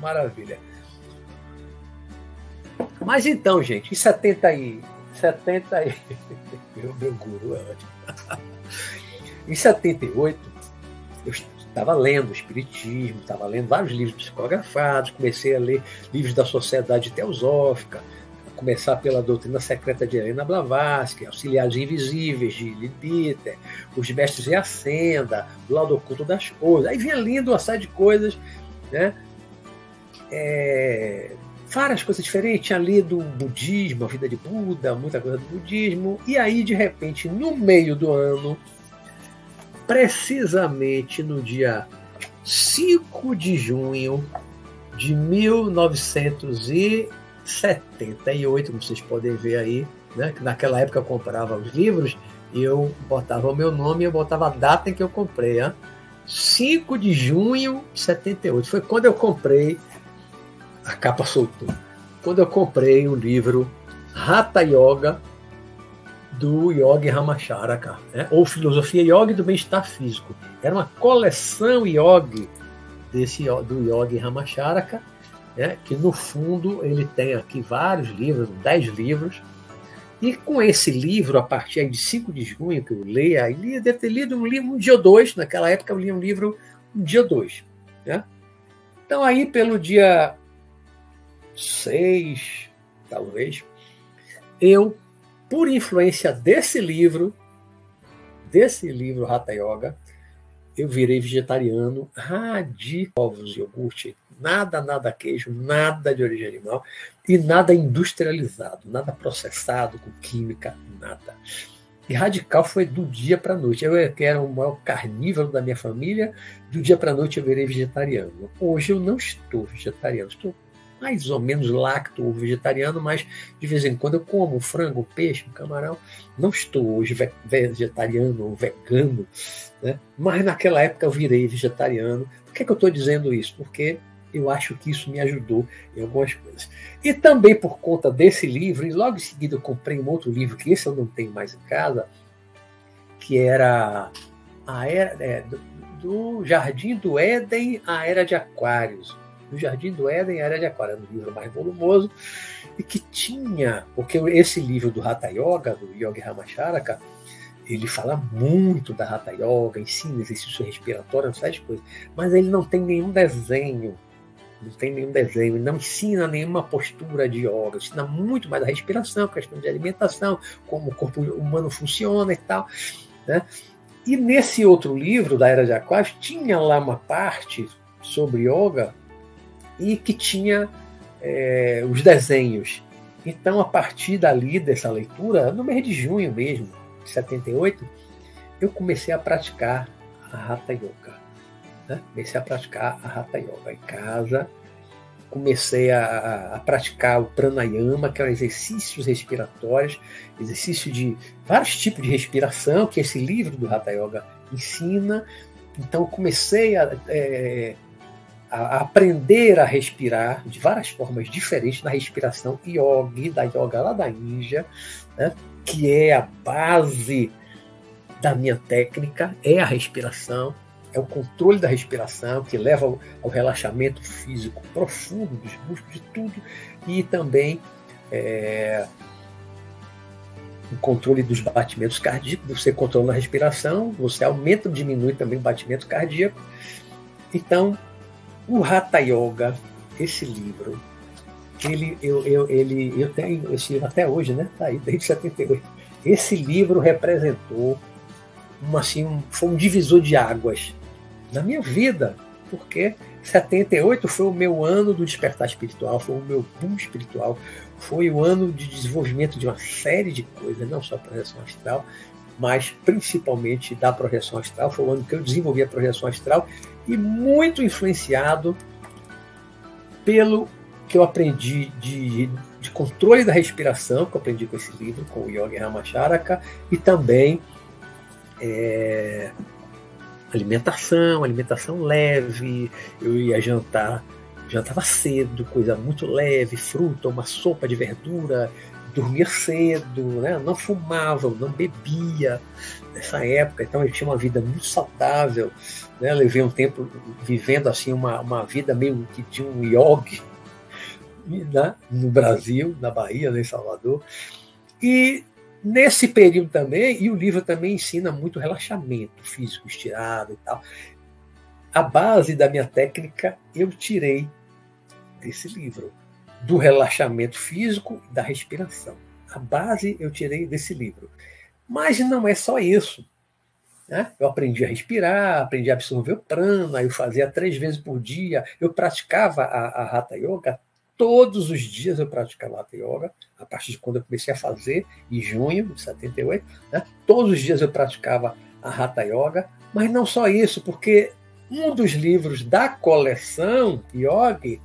Maravilha. Mas então, gente, em 70 e. 70 e. Meu, meu guru é ótimo. em 78, eu estava lendo Espiritismo, estava lendo vários livros psicografados, comecei a ler livros da Sociedade Teosófica, começar pela Doutrina Secreta de Helena Blavatsky, Auxiliares Invisíveis de Lidbiter, Os Mestres e Ascenda, O Lado Oculto das Coisas. Aí vinha lendo uma série de coisas, né? É, várias coisas diferentes. Tinha lido budismo, a vida de Buda, muita coisa do budismo. E aí, de repente, no meio do ano, precisamente no dia 5 de junho de 1978, como vocês podem ver aí, né? naquela época eu comprava os livros, eu botava o meu nome, eu botava a data em que eu comprei. Hein? 5 de junho de 78. Foi quando eu comprei a capa soltou. Quando eu comprei o livro Hatha Yoga do Yogi Ramacharaka, né? ou Filosofia Yogi do Bem-Estar Físico. Era uma coleção yogi desse, do Yogi Ramacharaka, né? que no fundo ele tem aqui vários livros, dez livros, e com esse livro, a partir de 5 de junho, que eu leio, aí deve ter lido um livro um dia ou dois, naquela época eu li um livro um dia ou dois. Né? Então aí pelo dia seis, talvez, eu, por influência desse livro, desse livro Hatha Yoga, eu virei vegetariano radical, ovos, iogurte, nada, nada queijo, nada de origem animal e nada industrializado, nada processado com química, nada. E radical foi do dia para a noite. Eu que era o maior carnívoro da minha família, do dia para a noite eu virei vegetariano. Hoje eu não estou vegetariano, estou mais ou menos lacto ou vegetariano, mas de vez em quando eu como frango, peixe, camarão. Não estou hoje vegetariano ou vegano, né? mas naquela época eu virei vegetariano. Por que, é que eu estou dizendo isso? Porque eu acho que isso me ajudou em algumas coisas. E também por conta desse livro, e logo em seguida eu comprei um outro livro, que esse eu não tenho mais em casa, que era a era, é, do, do Jardim do Éden, a Era de Aquários. No Jardim do Éden, Era de Aquário, um livro mais volumoso, e que tinha, porque esse livro do Hatha Yoga, do Yogi Ramacharaka, ele fala muito da Hatha Yoga, ensina exercício respiratório, essas coisas, mas ele não tem nenhum desenho, não tem nenhum desenho, não ensina nenhuma postura de yoga, ensina muito mais a respiração, questão de alimentação, como o corpo humano funciona e tal, né? E nesse outro livro da Era de Aquários tinha lá uma parte sobre yoga e que tinha é, os desenhos. Então, a partir dali, dessa leitura, no mês de junho mesmo, de 78, eu comecei a praticar a Hatha Yoga. Né? Comecei a praticar a Hatha Yoga em casa, comecei a, a, praticar o pranayama, que é um exercícios respiratórios, exercício de vários tipos de respiração, que esse livro do Hatha Yoga ensina. Então, comecei a é, a aprender a respirar de várias formas diferentes na respiração yogi, da yoga lá da Índia, né? que é a base da minha técnica, é a respiração, é o controle da respiração que leva ao, ao relaxamento físico profundo dos músculos, de tudo, e também é, o controle dos batimentos cardíacos, você controla a respiração, você aumenta ou diminui também o batimento cardíaco. Então, o Hatha Yoga, esse livro, ele, eu, eu, ele, eu tenho esse livro até hoje, né? Tá aí, desde 78. Esse livro representou uma, assim, um, foi um divisor de águas na minha vida, porque 78 foi o meu ano do despertar espiritual, foi o meu boom espiritual, foi o ano de desenvolvimento de uma série de coisas, não só projeção astral, mas principalmente da projeção astral. Foi o ano que eu desenvolvi a projeção astral e muito influenciado pelo que eu aprendi de, de controle da respiração, que eu aprendi com esse livro, com o Yogi Ramacharaka, e também é, alimentação, alimentação leve. Eu ia jantar, jantava cedo, coisa muito leve, fruta, uma sopa de verdura, dormia cedo, né? não fumava, não bebia nessa época, então eu tinha uma vida muito saudável. Né? Levei um tempo vivendo assim uma, uma vida meio que de um yogi né? no Brasil, na Bahia, né? em Salvador. E nesse período também, e o livro também ensina muito relaxamento físico estirado e tal. A base da minha técnica eu tirei desse livro do relaxamento físico e da respiração. A base eu tirei desse livro. Mas não é só isso. Né? Eu aprendi a respirar, aprendi a absorver o prana, eu fazia três vezes por dia, eu praticava a, a Hatha Yoga, todos os dias eu praticava Yoga, a partir de quando eu comecei a fazer, em junho de 78, né? todos os dias eu praticava a Hatha Yoga, mas não só isso, porque um dos livros da coleção Yogi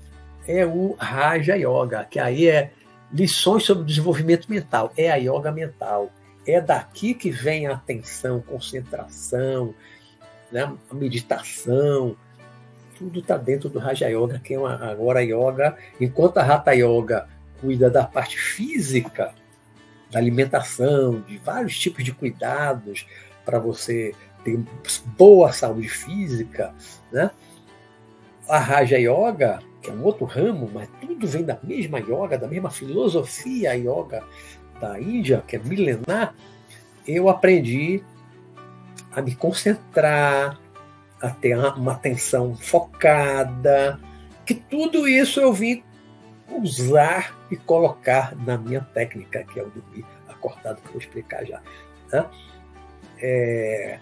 é o Raja Yoga, que aí é lições sobre desenvolvimento mental, é a yoga mental. É daqui que vem a atenção, concentração, né, a meditação, tudo está dentro do Raja Yoga, que é uma, agora yoga, enquanto a Hatha Yoga cuida da parte física, da alimentação, de vários tipos de cuidados para você ter boa saúde física, né? A Raja Yoga que é um outro ramo, mas tudo vem da mesma yoga, da mesma filosofia yoga da Índia, que é milenar, eu aprendi a me concentrar, a ter uma atenção focada, que tudo isso eu vim usar e colocar na minha técnica, que é o dormir acordado, que eu vou explicar já. Né? É,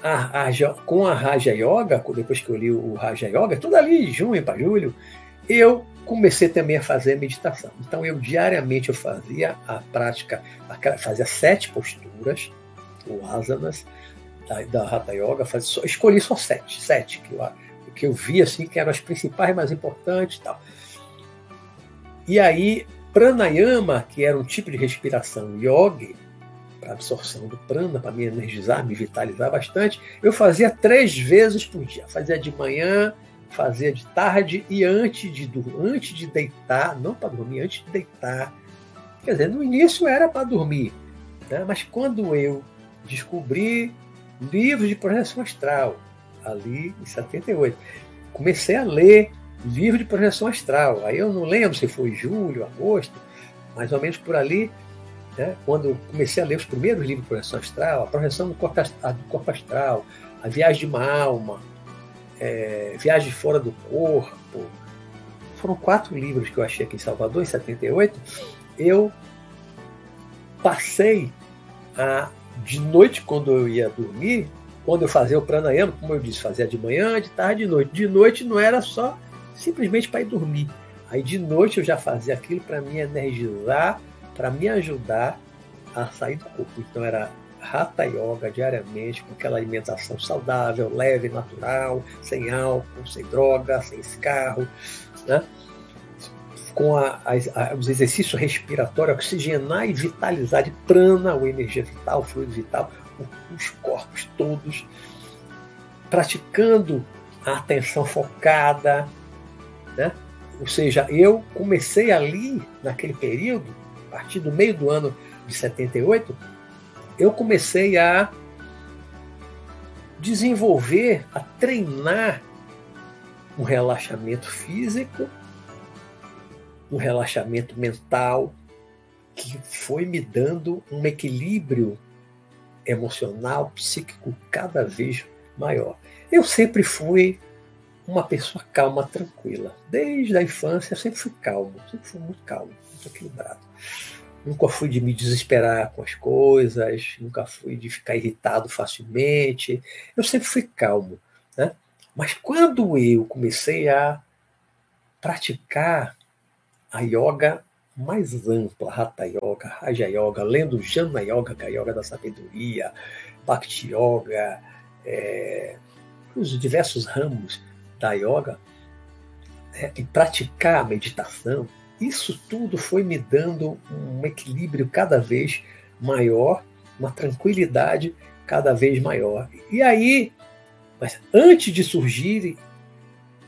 a, a, com a Raja Yoga, depois que eu li o Raja Yoga, tudo ali de junho para julho, eu comecei também a fazer meditação. Então eu diariamente eu fazia a prática, fazia sete posturas, ou asanas, da, Hatha Yoga, fazia, só, escolhi só sete, sete que eu, que eu vi assim que eram as principais, mais importantes, tal. E aí pranayama, que era um tipo de respiração yogi, para absorção do prana, para me energizar, me vitalizar bastante, eu fazia três vezes por dia. Fazia de manhã, fazia de tarde e antes de, antes de deitar, não para dormir, antes de deitar. Quer dizer, no início era para dormir, né? mas quando eu descobri livros de projeção astral, ali em 78, comecei a ler livro de projeção astral. Aí eu não lembro se foi julho, agosto, mais ou menos por ali, né? Quando comecei a ler os primeiros livros de projeção astral, a projeção do corpo, do corpo astral, a viagem de uma alma, é, viagem fora do corpo, foram quatro livros que eu achei aqui em Salvador, em 78. Eu passei a, de noite, quando eu ia dormir, quando eu fazia o pranayama, como eu disse, fazia de manhã, de tarde, de noite. De noite não era só simplesmente para ir dormir. Aí de noite eu já fazia aquilo para me energizar para me ajudar a sair do corpo. Então era Hatha Yoga diariamente, com aquela alimentação saudável, leve, natural, sem álcool, sem droga, sem cigarro, né? Com a, a, os exercícios respiratórios, oxigenar e vitalizar de prana, ou energia vital, fluido vital, os corpos todos, praticando a atenção focada, né? Ou seja, eu comecei ali, naquele período, a partir do meio do ano de 78, eu comecei a desenvolver, a treinar um relaxamento físico, um relaxamento mental, que foi me dando um equilíbrio emocional, psíquico cada vez maior. Eu sempre fui uma pessoa calma, tranquila. Desde a infância eu sempre fui calmo, sempre fui muito calmo, muito equilibrado. Nunca fui de me desesperar com as coisas, nunca fui de ficar irritado facilmente. Eu sempre fui calmo. Né? Mas quando eu comecei a praticar a yoga mais ampla, Hatha Yoga, Raja Yoga, lendo Jana Yoga, que é a Yoga da Sabedoria, Bhakti Yoga, é, os diversos ramos da yoga, é, e praticar a meditação, isso tudo foi me dando um equilíbrio cada vez maior, uma tranquilidade cada vez maior. E aí, mas antes de surgirem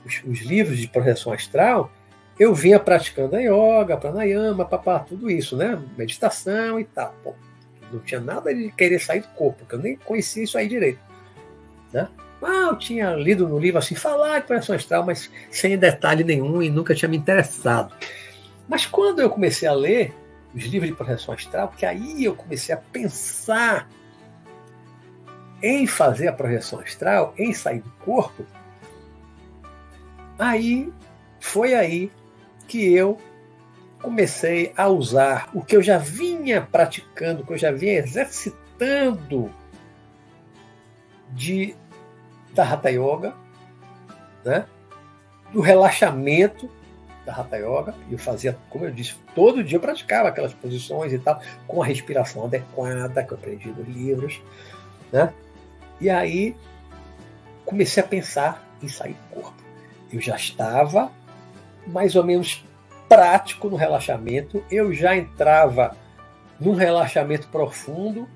os, os livros de projeção astral, eu vinha praticando a yoga, pranayama, papá, tudo isso, né? Meditação e tal. Não tinha nada de querer sair do corpo, porque eu nem conhecia isso aí direito. Né? Ah, eu tinha lido no livro assim, falar de projeção astral, mas sem detalhe nenhum e nunca tinha me interessado. Mas quando eu comecei a ler os livros de projeção astral, que aí eu comecei a pensar em fazer a projeção astral, em sair do corpo, aí foi aí que eu comecei a usar o que eu já vinha praticando, o que eu já vinha exercitando de da Hatha Yoga, né? do relaxamento da Hatha Yoga. Eu fazia, como eu disse, todo dia eu praticava aquelas posições e tal, com a respiração adequada que eu aprendi nos livros. Né? E aí comecei a pensar em sair do corpo. Eu já estava mais ou menos prático no relaxamento, eu já entrava num relaxamento profundo.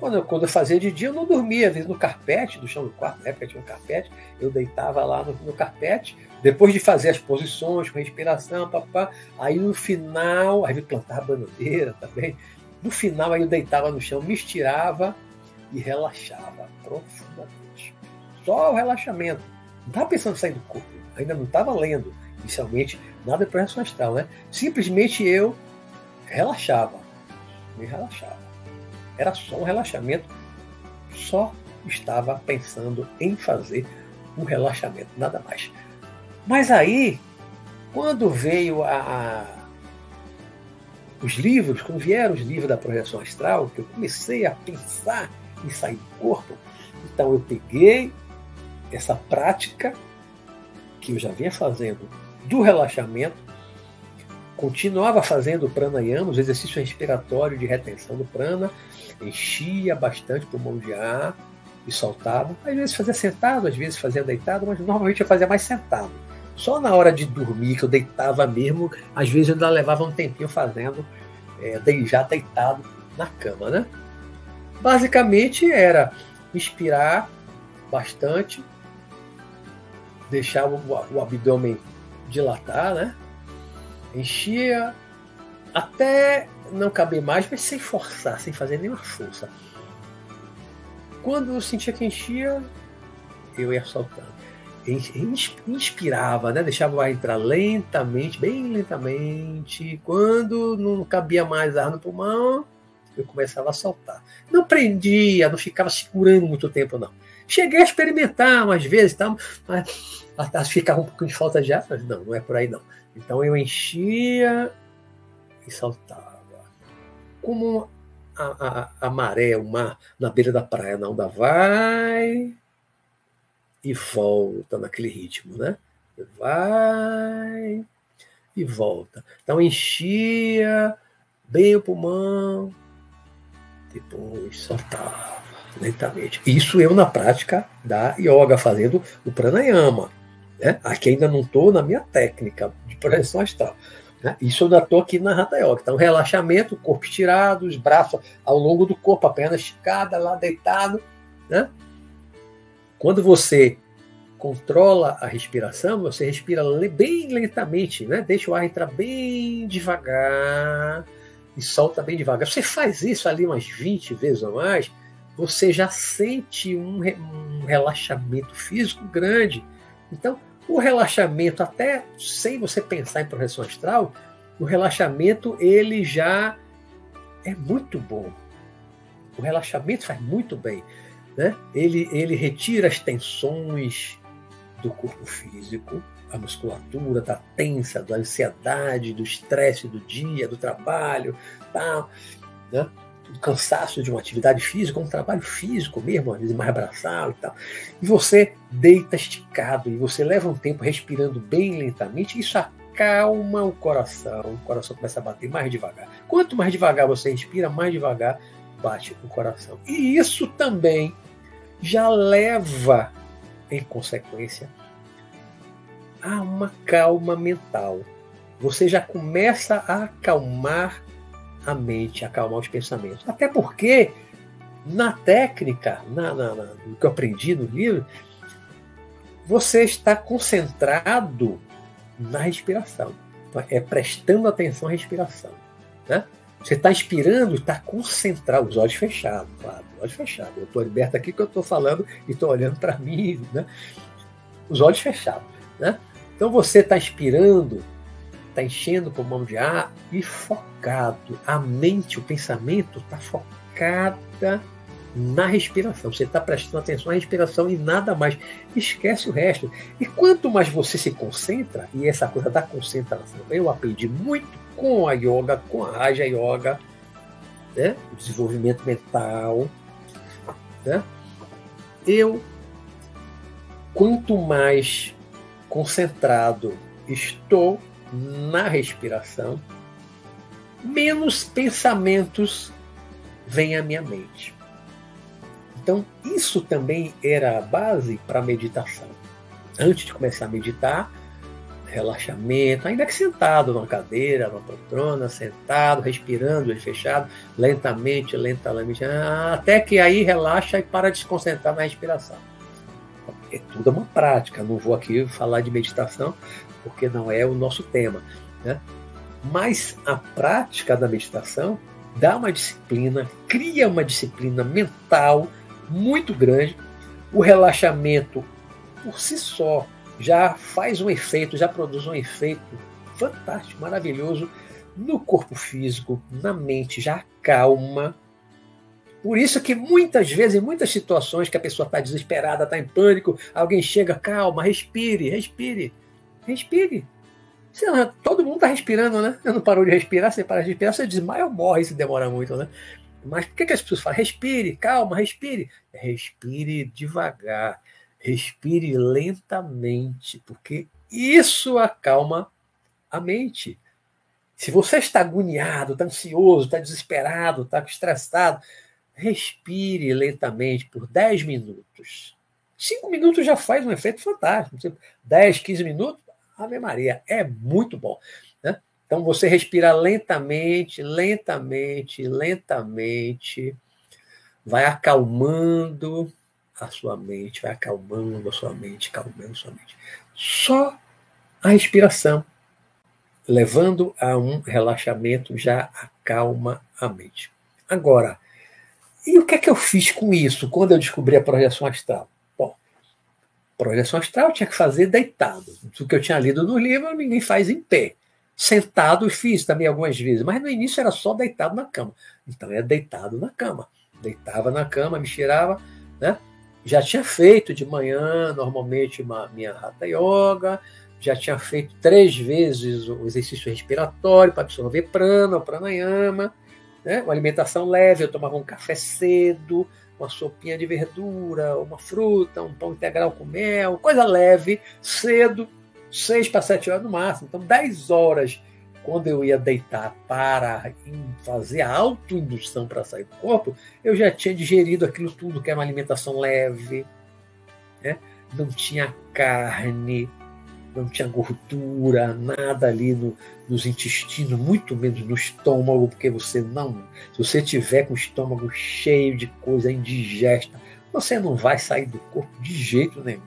Quando eu, quando eu fazia de dia, eu não dormia, às vezes no carpete, do chão do quarto, na época tinha um carpete, eu deitava lá no, no carpete, depois de fazer as posições, com respiração, papá, aí no final, aí eu plantava bananeira também, no final aí eu deitava no chão, me estirava e relaxava profundamente. Só o relaxamento. Não estava pensando em sair do corpo, ainda não estava lendo inicialmente, nada para projeção astral, né? Simplesmente eu relaxava, me relaxava. Era só um relaxamento, só estava pensando em fazer um relaxamento, nada mais. Mas aí, quando veio a, a, os livros, quando vieram os livros da projeção astral, que eu comecei a pensar em sair do corpo, então eu peguei essa prática que eu já vinha fazendo do relaxamento, continuava fazendo pranayama, os exercícios respiratórios de retenção do prana, enchia bastante o pulmão de ar e soltava. Às vezes fazia sentado, às vezes fazia deitado, mas normalmente eu fazia mais sentado. Só na hora de dormir, que eu deitava mesmo, às vezes eu ainda levava um tempinho fazendo, é, já deitado na cama, né? Basicamente era inspirar bastante, deixar o, o abdômen dilatar, né? Enchia até não caber mais, mas sem forçar, sem fazer nenhuma força. Quando eu sentia que enchia, eu ia soltando. Inspirava, né? deixava o ar entrar lentamente, bem lentamente. Quando não cabia mais ar no pulmão, eu começava a soltar. Não prendia, não ficava segurando muito tempo, não. Cheguei a experimentar umas vezes, tá? mas ficava um pouco de falta de ar, mas não, não é por aí não. Então eu enchia e saltava. Como a, a, a maré, o mar na beira da praia na onda vai e volta naquele ritmo, né? Vai e volta. Então enchia bem o pulmão, depois soltava lentamente. Isso eu na prática da yoga, fazendo o pranayama. Né? Aqui ainda não estou na minha técnica de projeção astral. Né? Isso eu ainda estou aqui na Hatha Yoga. Então, relaxamento, corpo estirado, os braços ao longo do corpo, a perna esticada, lá deitado. Né? Quando você controla a respiração, você respira bem lentamente, né? deixa o ar entrar bem devagar e solta bem devagar. Você faz isso ali umas 20 vezes ou mais, você já sente um, um relaxamento físico grande. Então, o relaxamento, até sem você pensar em projeção astral, o relaxamento ele já é muito bom. O relaxamento faz muito bem. Né? Ele, ele retira as tensões do corpo físico, a musculatura está tensa, da ansiedade, do estresse do dia, do trabalho, tal, né? Do cansaço de uma atividade física, um trabalho físico mesmo, às vezes mais braçal e tal. E você deita esticado e você leva um tempo respirando bem lentamente, isso acalma o coração, o coração começa a bater mais devagar. Quanto mais devagar você respira, mais devagar bate o coração. E isso também já leva, em consequência, a uma calma mental. Você já começa a acalmar a mente, acalmar os pensamentos. Até porque, na técnica, na, na, na, no que eu aprendi no livro, você está concentrado na respiração. Então, é prestando atenção à respiração. Né? Você está inspirando, está concentrado, os olhos fechados, claro, os olhos fechados. Eu estou liberto aqui que eu estou falando e estou olhando para mim, né? Os olhos fechados, né? Então você está inspirando, está enchendo o pulmão de ar e focado. A mente, o pensamento está focada na respiração. Você está prestando atenção à respiração e nada mais. Esquece o resto. E quanto mais você se concentra, e essa coisa da concentração, eu aprendi muito com a yoga, com a Raja Yoga, né? o desenvolvimento mental. Né? Eu, quanto mais concentrado estou na respiração, menos pensamentos vêm à minha mente. Então, isso também era a base para a meditação. Antes de começar a meditar, relaxamento, ainda que sentado numa cadeira, numa poltrona, sentado, respirando, olho fechado, lentamente, lentamente, até que aí relaxa e para de se concentrar na respiração. É tudo uma prática, não vou aqui falar de meditação, porque não é o nosso tema. Né? Mas a prática da meditação dá uma disciplina, cria uma disciplina mental muito grande. O relaxamento por si só já faz um efeito, já produz um efeito fantástico, maravilhoso no corpo físico, na mente, já acalma. Por isso que muitas vezes, em muitas situações que a pessoa está desesperada, está em pânico, alguém chega, calma, respire, respire, respire. todo mundo está respirando, né? Eu não parou de respirar, você para de respirar, você desmaia ou morre se demora muito, né? Mas por que, que as pessoas falam? Respire, calma, respire. Respire devagar, respire lentamente, porque isso acalma a mente. Se você está agoniado, está ansioso, está desesperado, está estressado, respire lentamente por 10 minutos. 5 minutos já faz um efeito fantástico. 10, 15 minutos, Ave Maria, é muito bom. Então você respira lentamente, lentamente, lentamente, vai acalmando a sua mente, vai acalmando a sua mente, acalmando a sua mente. Só a respiração, levando a um relaxamento, já acalma a mente. Agora, e o que é que eu fiz com isso quando eu descobri a projeção astral? Projeção astral eu tinha que fazer deitado. O que eu tinha lido no livro, ninguém faz em pé. Sentado fiz também algumas vezes, mas no início era só deitado na cama. Então era deitado na cama. Deitava na cama, me tirava, né? Já tinha feito de manhã, normalmente, uma minha rata yoga, já tinha feito três vezes o exercício respiratório para absorver prana, pranayama, né? uma alimentação leve, eu tomava um café cedo, uma sopinha de verdura, uma fruta, um pão integral com mel, coisa leve, cedo, 6 para 7 horas no máximo. Então, 10 horas quando eu ia deitar para fazer a autoindução para sair do corpo, eu já tinha digerido aquilo tudo, que era uma alimentação leve, né? não tinha carne, não tinha gordura, nada ali no, nos intestinos, muito menos no estômago, porque você não. Se você tiver com o estômago cheio de coisa indigesta, você não vai sair do corpo de jeito nenhum.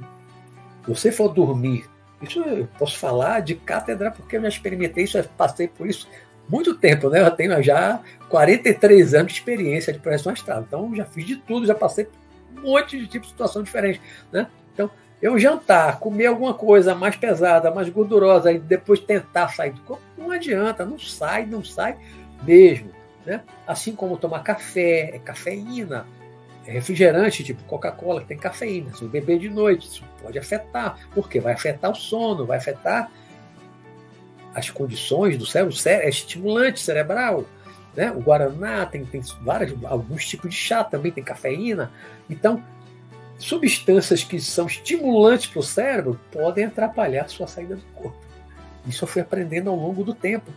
Se você for dormir isso eu posso falar de cátedra porque eu já experimentei isso, passei por isso muito tempo, né? Eu tenho já 43 anos de experiência de projeção astral. Então, já fiz de tudo, já passei por um monte de tipos de situação diferente, né? Então, eu jantar, comer alguma coisa mais pesada, mais gordurosa, e depois tentar sair do corpo, não adianta, não sai, não sai mesmo, né? Assim como tomar café, é cafeína, refrigerante, tipo Coca-Cola, que tem cafeína. Se beber de noite, isso pode afetar. Porque vai afetar o sono, vai afetar as condições do cérebro. É estimulante cerebral. Né? O Guaraná tem, tem vários, alguns tipos de chá também, tem cafeína. Então, substâncias que são estimulantes para o cérebro podem atrapalhar a sua saída do corpo. Isso eu fui aprendendo ao longo do tempo.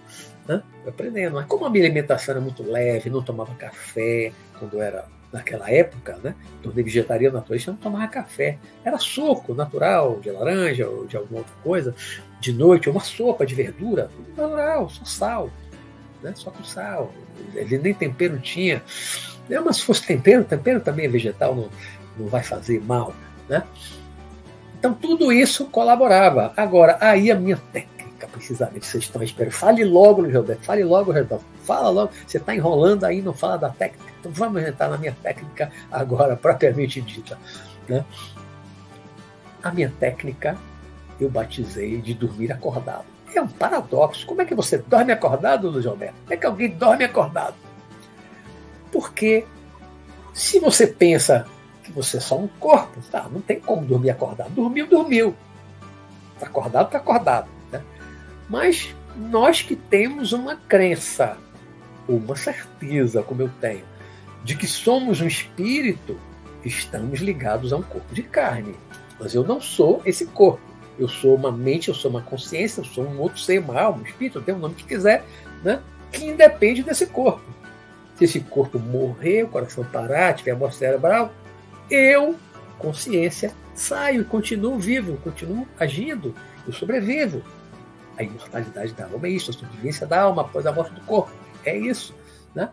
Né? Fui aprendendo. Mas como a minha alimentação era muito leve, não tomava café quando era naquela época, né? Tornei vegetariano naturalista, não tomava café. Era suco natural, de laranja ou de alguma outra coisa. De noite, uma sopa de verdura, natural, só sal. Né? Só com sal. Ele nem tempero tinha. É, mas se fosse tempero, tempero também é vegetal, não, não vai fazer mal. Né? Então tudo isso colaborava. Agora, aí a minha técnica. precisamente. Vocês estão esperando. Fale logo, Luiz Roberto. Fale logo, Renato. Fala logo. Você está enrolando aí, não fala da técnica. Então vamos entrar na minha técnica agora, propriamente dita. Né? A minha técnica eu batizei de dormir acordado. É um paradoxo. Como é que você dorme acordado, Luiz? Como é que alguém dorme acordado? Porque se você pensa que você é só um corpo, tá, não tem como dormir acordado. Dormiu, dormiu. Está acordado, está acordado. Né? Mas nós que temos uma crença, uma certeza, como eu tenho, de que somos um espírito, estamos ligados a um corpo de carne. Mas eu não sou esse corpo. Eu sou uma mente, eu sou uma consciência, eu sou um outro ser, uma alma, um espírito, tem o nome que quiser, né? que independe desse corpo. Se esse corpo morrer, o coração parar, tiver morte cerebral, eu, consciência, saio e continuo vivo, continuo agindo, eu sobrevivo. A imortalidade da alma é isso, a sobrevivência da alma após a morte do corpo. É isso. Né?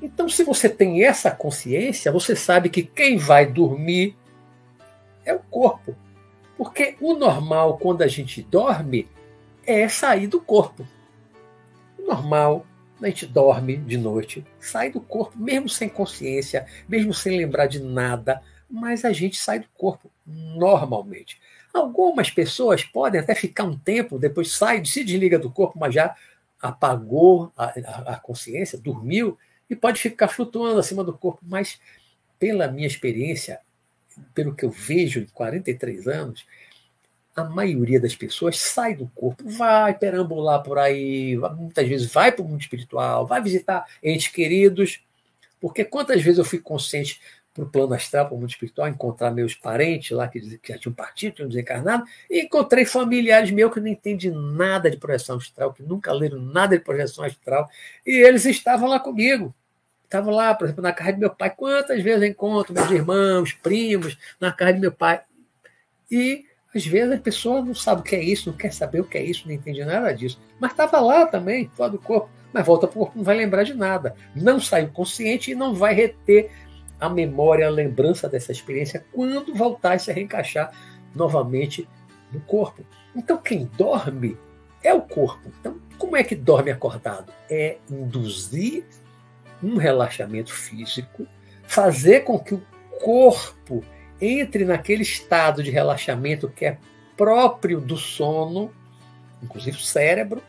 Então, se você tem essa consciência, você sabe que quem vai dormir é o corpo. Porque o normal, quando a gente dorme, é sair do corpo. O normal, a gente dorme de noite, sai do corpo, mesmo sem consciência, mesmo sem lembrar de nada, mas a gente sai do corpo normalmente. Algumas pessoas podem até ficar um tempo, depois sai, se desliga do corpo, mas já apagou a, a, a consciência, dormiu, e pode ficar flutuando acima do corpo, mas pela minha experiência, pelo que eu vejo em 43 anos, a maioria das pessoas sai do corpo, vai perambular por aí, muitas vezes vai para o mundo espiritual, vai visitar entes queridos, porque quantas vezes eu fui consciente para o plano astral, para o mundo espiritual, encontrar meus parentes lá que, já tinham partido, tinham desencarnado, e encontrei familiares meus que não entendem nada de projeção astral, que nunca leram nada de projeção astral, e eles estavam lá comigo. Estavam lá, por exemplo, na casa de meu pai. Quantas vezes eu encontro meus irmãos, primos, na casa de meu pai? E às vezes a pessoa não sabe o que é isso, não quer saber o que é isso, não entende nada disso. Mas estava lá também, fora do corpo. Mas volta para o corpo, não vai lembrar de nada. Não saiu consciente e não vai reter a memória, a lembrança dessa experiência quando voltar a se reencaixar novamente no corpo. Então, quem dorme é o corpo. Então, como é que dorme acordado? É induzir um relaxamento físico, fazer com que o corpo entre naquele estado de relaxamento que é próprio do sono, inclusive o cérebro,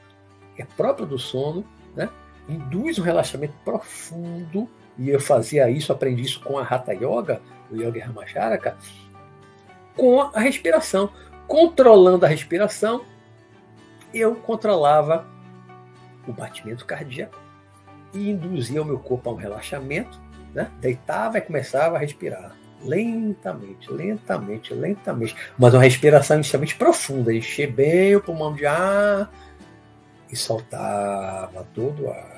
que é próprio do sono, né? induz um relaxamento profundo e eu fazia isso, aprendi isso com a Hatha Yoga, o Yoga Ramacharaka, com a respiração. Controlando a respiração, eu controlava o batimento cardíaco e induzia o meu corpo a um relaxamento, né? deitava e começava a respirar lentamente, lentamente, lentamente, mas uma respiração inicialmente profunda, encher bem o pulmão de ar e soltava todo o ar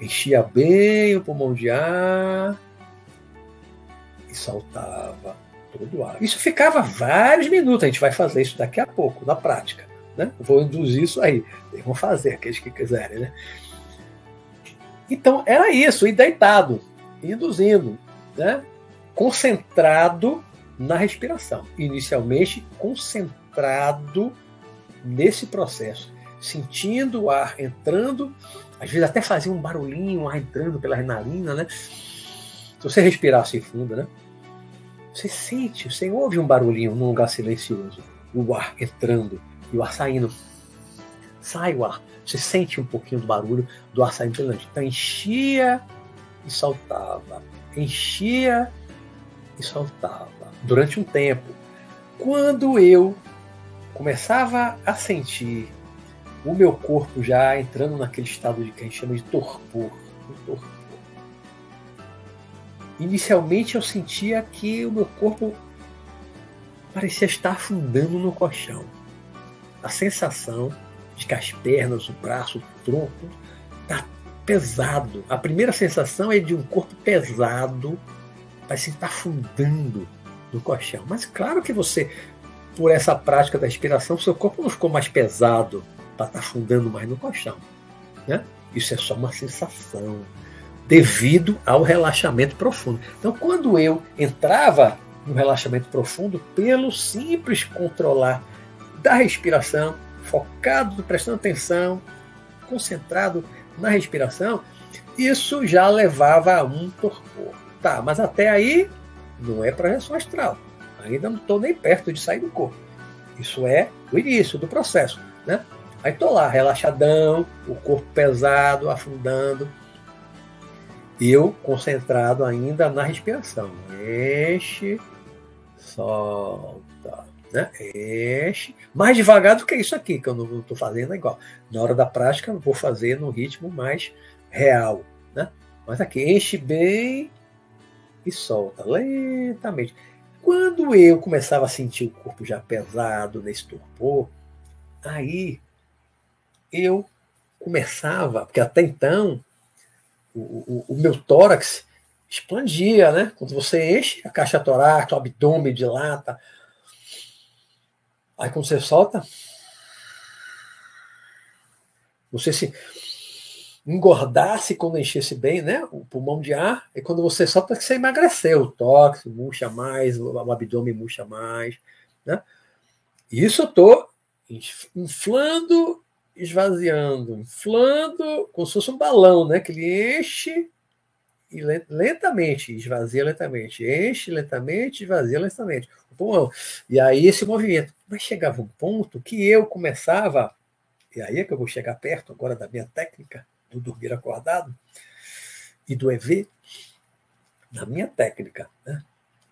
enchia bem o pulmão de ar e soltava todo o ar. Isso ficava vários minutos. A gente vai fazer isso daqui a pouco, na prática. Né? Vou induzir isso aí. Vão fazer aqueles que quiserem. Né? Então era isso, e deitado, induzindo, né? Concentrado na respiração. Inicialmente concentrado nesse processo, sentindo o ar entrando às vezes até fazia um barulhinho, um ar entrando pela narina, né? Se você respirar assim fundo, né? Você sente, você ouve um barulhinho num lugar silencioso, o ar entrando e o ar saindo. Sai o ar. Você sente um pouquinho do barulho do ar saindo pela. Então enchia e soltava. Enchia e soltava. Durante um tempo. Quando eu começava a sentir o meu corpo já entrando naquele estado de que a gente chama de torpor. torpor. Inicialmente eu sentia que o meu corpo parecia estar afundando no colchão. A sensação de que as pernas, o braço, o tronco está pesado. A primeira sensação é de um corpo pesado, parece estar afundando no colchão. Mas claro que você, por essa prática da respiração, seu corpo não ficou mais pesado, para estar tá afundando mais no colchão. Né? Isso é só uma sensação, devido ao relaxamento profundo. Então, quando eu entrava no relaxamento profundo, pelo simples controlar da respiração, focado, prestando atenção, concentrado na respiração, isso já levava a um torpor. Tá, mas até aí não é projeção astral. Ainda não estou nem perto de sair do corpo. Isso é o início do processo. Né? Aí estou lá, relaxadão, o corpo pesado, afundando. Eu concentrado ainda na respiração. Enche, solta, né? Enche. Mais devagar do que isso aqui, que eu não estou fazendo igual. Na hora da prática, eu vou fazer no ritmo mais real. Né? Mas aqui, enche bem e solta lentamente. Quando eu começava a sentir o corpo já pesado nesse torpor, aí eu começava, porque até então o, o, o, meu tórax expandia, né? Quando você enche a caixa torácica, o abdômen dilata. Aí quando você solta, você se engordasse quando enchesse bem, né? O pulmão de ar, e quando você solta, você emagreceu, o tórax murcha mais, o abdômen murcha mais, né? Isso eu tô inflando, esvaziando, inflando, como se fosse um balão, né? Que ele enche e lentamente, esvazia lentamente, enche lentamente, esvazia lentamente o pulmão. E aí esse movimento. Mas chegava um ponto que eu começava, e aí é que eu vou chegar perto agora da minha técnica, do dormir acordado e do EV, na minha técnica, né,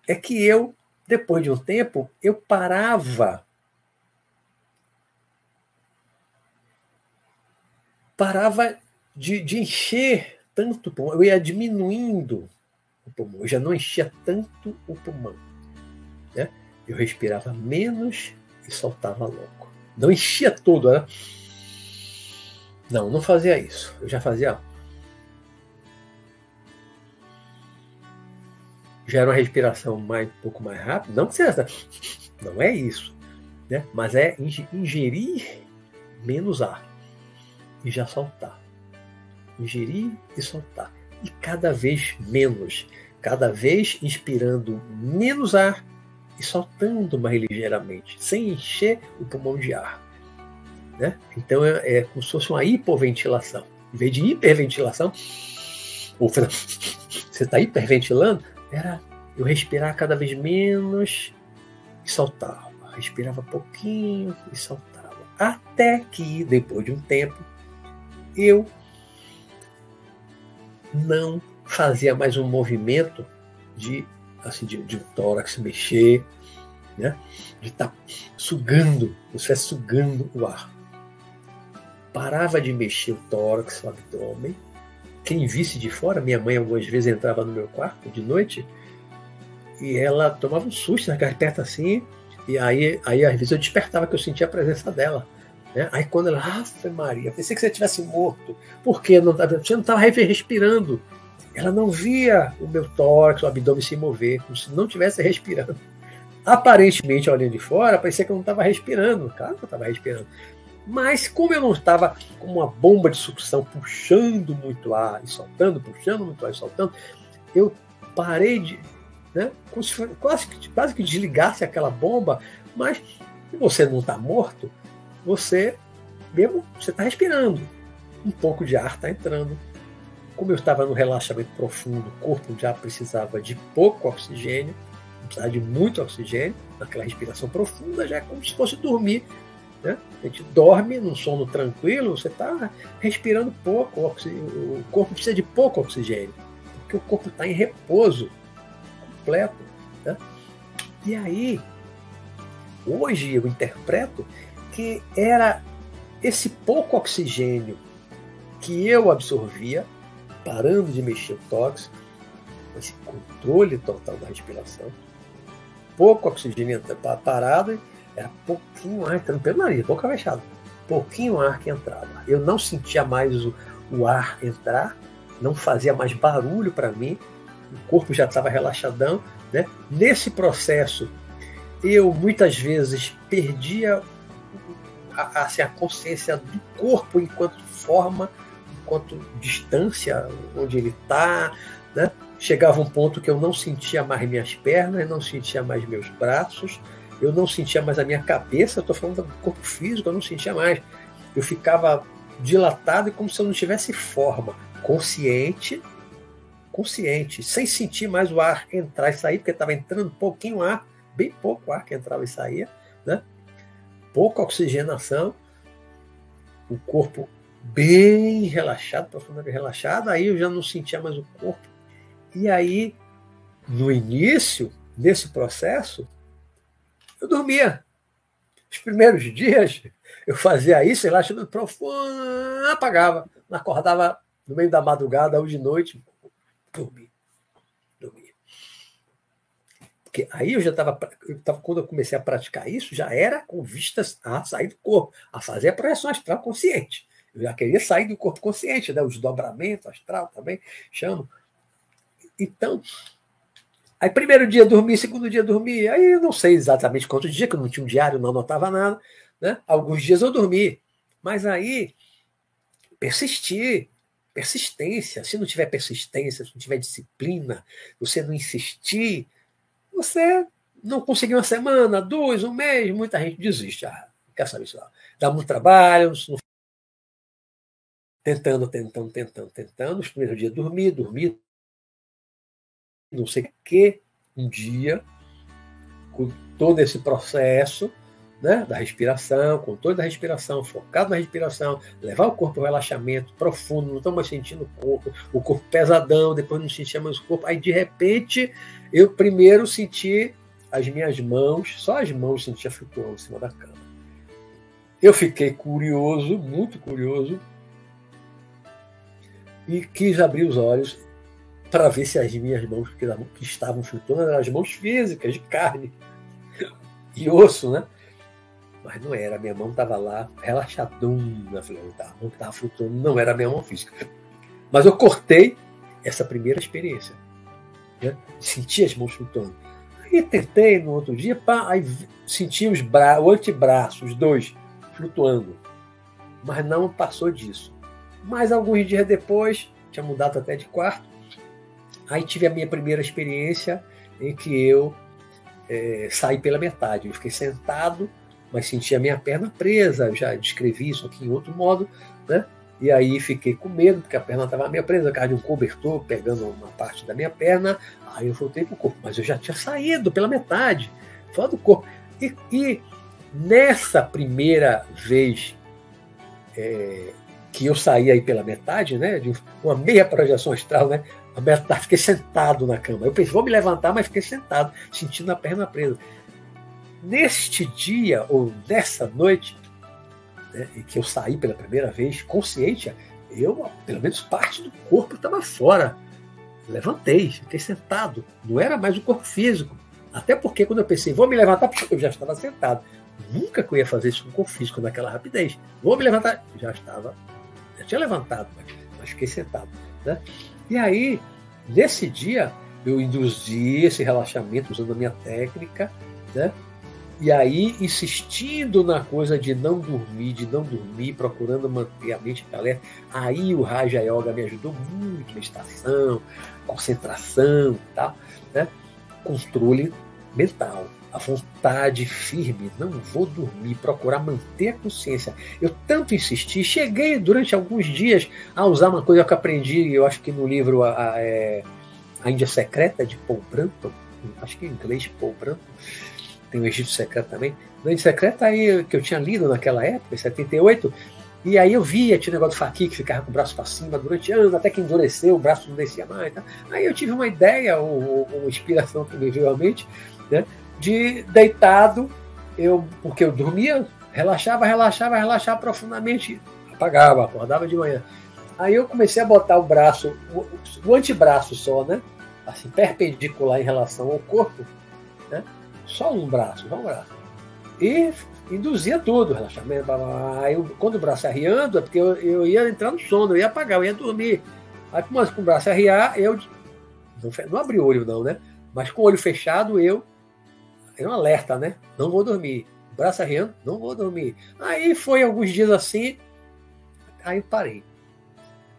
é que eu, depois de um tempo, eu parava. Parava de, de encher tanto o pulmão, eu ia diminuindo o pulmão, eu já não enchia tanto o pulmão. Né? Eu respirava menos e soltava logo. Não enchia todo, né? Não, não fazia isso. Eu já fazia. Já era uma respiração mais, um pouco mais rápida. Não que seja. Não é isso. Né? Mas é ingerir menos ar e já soltar. Ingerir e soltar. E cada vez menos. Cada vez inspirando menos ar e soltando mais ligeiramente, sem encher o pulmão de ar. Né? Então é, é como se fosse uma hipoventilação. Em vez de hiperventilação, você está hiperventilando, era eu respirar cada vez menos e soltava. Respirava pouquinho e soltava. Até que, depois de um tempo, eu não fazia mais um movimento de assim de, de tórax mexer, né? de estar tá sugando, você sugando o ar parava de mexer o tórax, o abdômen. Quem visse de fora, minha mãe algumas vezes entrava no meu quarto de noite e ela tomava um susto, ficava perto assim, e aí, aí às vezes eu despertava que eu sentia a presença dela. Né? Aí quando ela, ah, Maria, pensei que você tivesse morto, porque não, você não estava respirando. Ela não via o meu tórax, o abdômen se mover, como se não estivesse respirando. Aparentemente, olhando de fora, parecia que eu não estava respirando. Claro que eu estava respirando. Mas como eu não estava com uma bomba de sucção puxando muito ar e soltando, puxando muito ar e soltando, eu parei de. Né, quase, que, quase que desligasse aquela bomba, mas se você não está morto, você mesmo você está respirando. Um pouco de ar está entrando. Como eu estava no relaxamento profundo, o corpo já precisava de pouco oxigênio, precisava de muito oxigênio, naquela respiração profunda, já é como se fosse dormir né? A gente dorme num sono tranquilo, você está respirando pouco, o corpo precisa de pouco oxigênio, porque o corpo está em repouso completo. Né? E aí, hoje eu interpreto que era esse pouco oxigênio que eu absorvia, parando de mexer o tóxico, esse controle total da respiração, pouco oxigênio parado era pouquinho ar entrando pelo nariz, boca fechada. Pouquinho ar que entrava. Eu não sentia mais o, o ar entrar, não fazia mais barulho para mim, o corpo já estava relaxadão. Né? Nesse processo, eu muitas vezes perdia a, assim, a consciência do corpo enquanto forma, enquanto distância, onde ele está. Né? Chegava um ponto que eu não sentia mais minhas pernas, não sentia mais meus braços, eu não sentia mais a minha cabeça, estou falando do corpo físico, eu não sentia mais. Eu ficava dilatado e como se eu não tivesse forma, consciente, consciente, sem sentir mais o ar entrar e sair, porque estava entrando pouquinho ar, bem pouco ar que entrava e saía, né? pouca oxigenação, o corpo bem relaxado, profundamente relaxado, aí eu já não sentia mais o corpo. E aí, no início, nesse processo, eu dormia. Os primeiros dias, eu fazia isso, relaxando profundo, apagava, acordava no meio da madrugada ou de noite, dormia. Dormia. Porque aí eu já estava, quando eu comecei a praticar isso, já era com vistas a sair do corpo, a fazer a projeção astral consciente. Eu já queria sair do corpo consciente, né? os dobramentos astral também, chamo. Então, aí primeiro dia dormi, segundo dia dormi, aí eu não sei exatamente quantos dias, que eu não tinha um diário, não anotava nada, né? Alguns dias eu dormi, mas aí persisti, persistência. Se não tiver persistência, se não tiver disciplina, você não insistir, você não conseguir uma semana, duas, um mês, muita gente desiste. Ah, quer saber isso? Dá muito trabalho, não tentando, tentando, tentando, tentando. Os primeiros dias dormi, dormi, não sei que. Um dia, com todo esse processo né, da respiração, controle da respiração, focado na respiração, levar o corpo ao relaxamento profundo, não estou mais sentindo o corpo, o corpo pesadão, depois não sentia mais o corpo. Aí, de repente, eu primeiro senti as minhas mãos, só as mãos sentia flutuando em cima da cama. Eu fiquei curioso, muito curioso, e quis abrir os olhos para ver se as minhas mãos que estavam flutuando eram as mãos físicas, de carne e osso, né? Mas não era, minha mão estava lá, relaxadona, a mão estava flutuando não era a minha mão física. Mas eu cortei essa primeira experiência. Né? Senti as mãos flutuando. Aí tentei no outro dia, pá, aí senti os bra o antebraço, os dois, flutuando. Mas não passou disso. Mas alguns dias depois, tinha mudado até de quarto, aí tive a minha primeira experiência em que eu é, saí pela metade. Eu fiquei sentado, mas senti a minha perna presa. Eu já descrevi isso aqui em outro modo, né? E aí fiquei com medo, porque a perna estava meio presa, causa de um cobertor pegando uma parte da minha perna. Aí eu voltei para o corpo, mas eu já tinha saído pela metade, fora do corpo. E, e nessa primeira vez é, que eu saí aí pela metade, né, de uma meia projeção astral, né, a metade, fiquei sentado na cama. Eu pensei, vou me levantar, mas fiquei sentado, sentindo a perna presa. Neste dia, ou nessa noite, né, que eu saí pela primeira vez, consciente, eu, pelo menos parte do corpo estava fora. Levantei, fiquei sentado. Não era mais o corpo físico. Até porque quando eu pensei, vou me levantar, eu já estava sentado. Nunca que eu ia fazer isso com o corpo físico naquela rapidez. Vou me levantar, já estava, já tinha levantado, mas, mas fiquei sentado. Né? E aí, nesse dia, eu induzi esse relaxamento usando a minha técnica, né? E aí, insistindo na coisa de não dormir, de não dormir, procurando manter a mente alerta, aí o Raja Yoga me ajudou muito, meditação, concentração e tal, né? controle mental, a vontade firme, não vou dormir, procurar manter a consciência. Eu tanto insisti, cheguei durante alguns dias a usar uma coisa que eu aprendi, eu acho que no livro A, a, é, a Índia Secreta, de Paul Branton, acho que em inglês Paul Branton, tem o Egito Secreto também. No Egito Secreto aí, que eu tinha lido naquela época, em 78, e aí eu via, tinha o negócio do Faqui que ficava com o braço para cima durante anos, até que endureceu, o braço não descia mais. Tá? Aí eu tive uma ideia, ou, ou uma inspiração que me veio à mente, né, de deitado, eu, porque eu dormia, relaxava, relaxava, relaxava profundamente, apagava, acordava de manhã. Aí eu comecei a botar o braço, o, o antebraço só, né? Assim, perpendicular em relação ao corpo, né? Só um braço, só um braço. E induzia tudo, relaxamento. Blá, blá. Aí, quando o braço arriando, é porque eu, eu ia entrar no sono, eu ia apagar, eu ia dormir. Aí, com o braço arriar, eu não, não abri o olho, não, né? Mas com o olho fechado, eu. É um alerta, né? Não vou dormir. braço arriando, não vou dormir. Aí foi alguns dias assim, aí parei.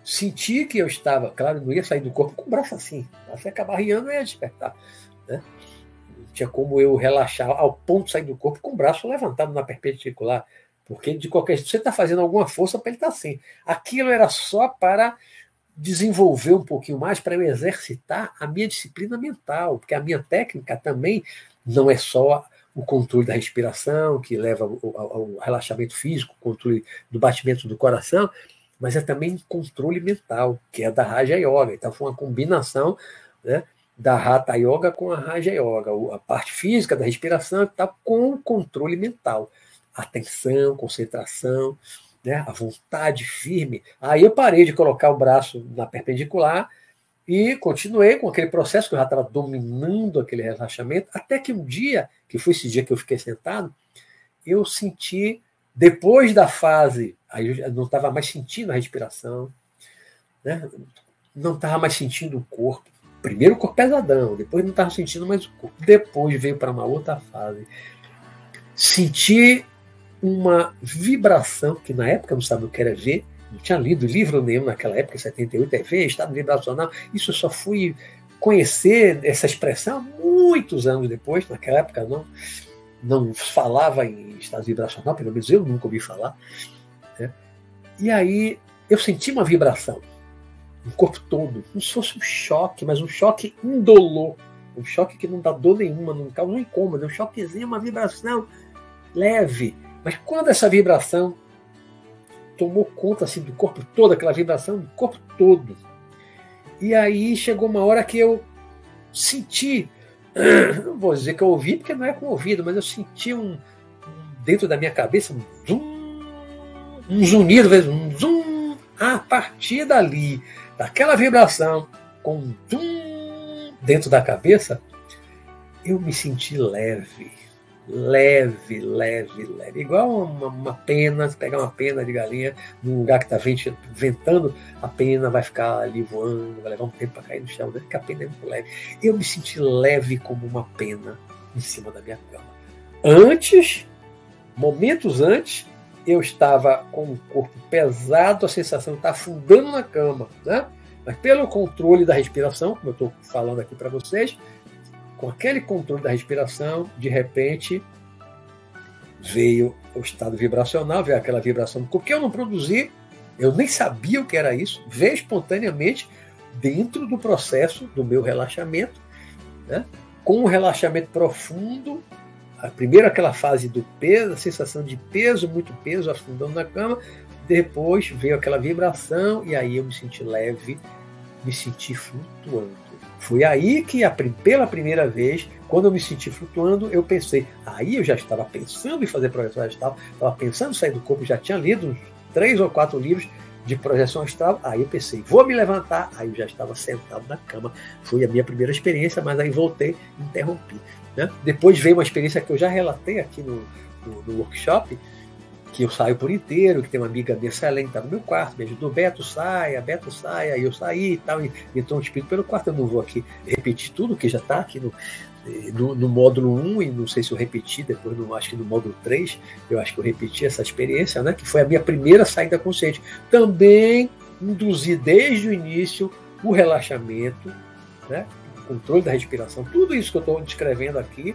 Senti que eu estava, claro, não ia sair do corpo com o braço assim. Se acabar riando, eu ia despertar. Né? tinha como eu relaxar ao ponto de sair do corpo com o braço levantado na perpendicular. Porque, de qualquer jeito, você está fazendo alguma força para ele estar tá assim. Aquilo era só para desenvolver um pouquinho mais, para eu exercitar a minha disciplina mental, porque a minha técnica também não é só o controle da respiração, que leva ao, relaxamento físico, controle do batimento do coração, mas é também controle mental, que é da Raja Yoga. Então, foi uma combinação né, da Hatha Yoga com a Raja Yoga, a parte física da respiração está com o controle mental atenção, concentração, né, a vontade firme. Aí eu parei de colocar o braço na perpendicular e continuei com aquele processo que eu já estava dominando aquele relaxamento, até que um dia, que foi esse dia que eu fiquei sentado, eu senti, depois da fase, aí eu não estava mais sentindo a respiração, né, não estava mais sentindo o corpo. Primeiro o corpo pesadão, depois não estava sentindo mais o corpo. Depois veio para uma outra fase. Senti uma vibração, que na época eu não sabia o que era ver, não tinha lido livro nenhum naquela época, em 78, é ver, estado vibracional. Isso eu só fui conhecer essa expressão muitos anos depois, naquela época não, não falava em estado vibracional, pelo menos eu nunca ouvi falar. Né? E aí eu senti uma vibração no corpo todo, como se fosse um choque, mas um choque indolor, um choque que não dá dor nenhuma, não causa um incômodo, um choquezinho, uma vibração leve, mas quando essa vibração tomou conta assim, do corpo todo, aquela vibração do corpo todo, e aí chegou uma hora que eu senti, não vou dizer que eu ouvi, porque não é com o ouvido, mas eu senti um, dentro da minha cabeça um zum, um zunido, um zum, a partir dali, daquela vibração, com um zum dentro da cabeça, eu me senti leve leve, leve, leve. Igual uma, uma pena, se pegar uma pena de galinha num lugar que está ventando, a pena vai ficar ali voando, vai levar um tempo para cair no chão, né? porque a pena é muito leve. Eu me senti leve como uma pena em cima da minha cama. Antes, momentos antes, eu estava com o corpo pesado, a sensação de estar afundando na cama, né? Mas pelo controle da respiração, como eu estou falando aqui para vocês, com aquele controle da respiração, de repente veio o estado vibracional, veio aquela vibração que eu não produzi, eu nem sabia o que era isso, veio espontaneamente dentro do processo do meu relaxamento, né? com um relaxamento profundo, primeiro aquela fase do peso, a sensação de peso, muito peso, afundando na cama, depois veio aquela vibração e aí eu me senti leve, me senti flutuando. Foi aí que, pela primeira vez, quando eu me senti flutuando, eu pensei. Aí eu já estava pensando em fazer projeção astral, estava pensando em sair do corpo, já tinha lido uns três ou quatro livros de projeção astral. Aí eu pensei, vou me levantar. Aí eu já estava sentado na cama. Foi a minha primeira experiência, mas aí voltei interrompi. Né? Depois veio uma experiência que eu já relatei aqui no, no, no workshop, que eu saio por inteiro, que tem uma amiga excelente, está no meu quarto, me ajudou, Beto, saia, Beto, saia, eu saí e tal, e entrou um espírito pelo quarto, eu não vou aqui repetir tudo, que já está aqui no, no, no, módulo 1, e não sei se eu repeti depois, no, acho que no módulo 3, eu acho que eu repeti essa experiência, né, que foi a minha primeira saída consciente. Também induzi desde o início o relaxamento, né, o controle da respiração, tudo isso que eu estou descrevendo aqui,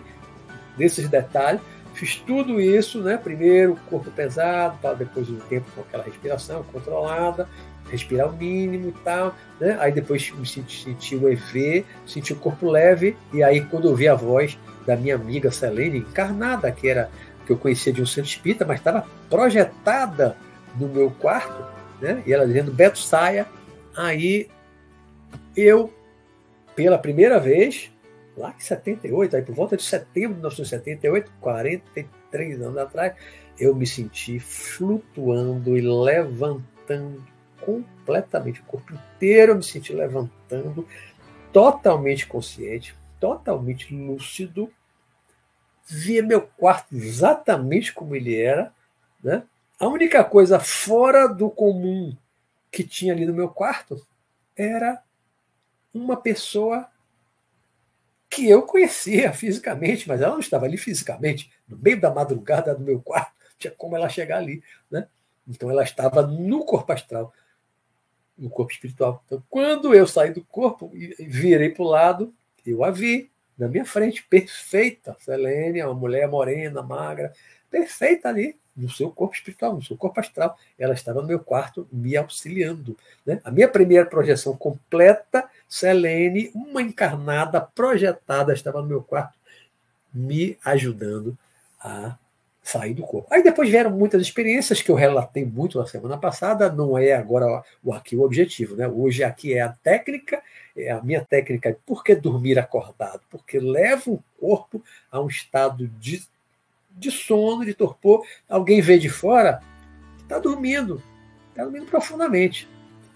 desses detalhes, Fiz tudo isso, né? Primeiro corpo pesado, tal, depois um tempo com aquela respiração controlada, respirar o mínimo e tal, né? Aí depois me senti, senti o EV, senti o corpo leve, e aí quando eu vi a voz da minha amiga Selene, encarnada, que era que eu conhecia de um centro espírita, mas estava projetada no meu quarto, né? E ela dizendo, Beto, saia. Aí eu, pela primeira vez, lá em 78, aí por volta de setembro de 1978, 43 anos atrás, eu me senti flutuando e levantando completamente, o corpo inteiro eu me senti levantando, totalmente consciente, totalmente lúcido, via meu quarto exatamente como ele era, né? A única coisa fora do comum que tinha ali no meu quarto era uma pessoa que eu conhecia fisicamente, mas ela não estava ali fisicamente, no meio da madrugada do meu quarto, tinha como ela chegar ali. Né? Então ela estava no corpo astral, no corpo espiritual. Então, quando eu saí do corpo e virei para o lado, eu a vi, na minha frente, perfeita. Selene, uma mulher morena, magra, perfeita ali, no seu corpo espiritual, no seu corpo astral. Ela estava no meu quarto me auxiliando. Né? A minha primeira projeção completa, Selene, uma encarnada projetada, estava no meu quarto me ajudando a sair do corpo. Aí depois vieram muitas experiências que eu relatei muito na semana passada, não é agora o aqui o objetivo, né? Hoje aqui é a técnica, é a minha técnica por que dormir acordado? Porque leva o corpo a um estado de, de sono, de torpor. Alguém vê de fora, está dormindo, está dormindo profundamente.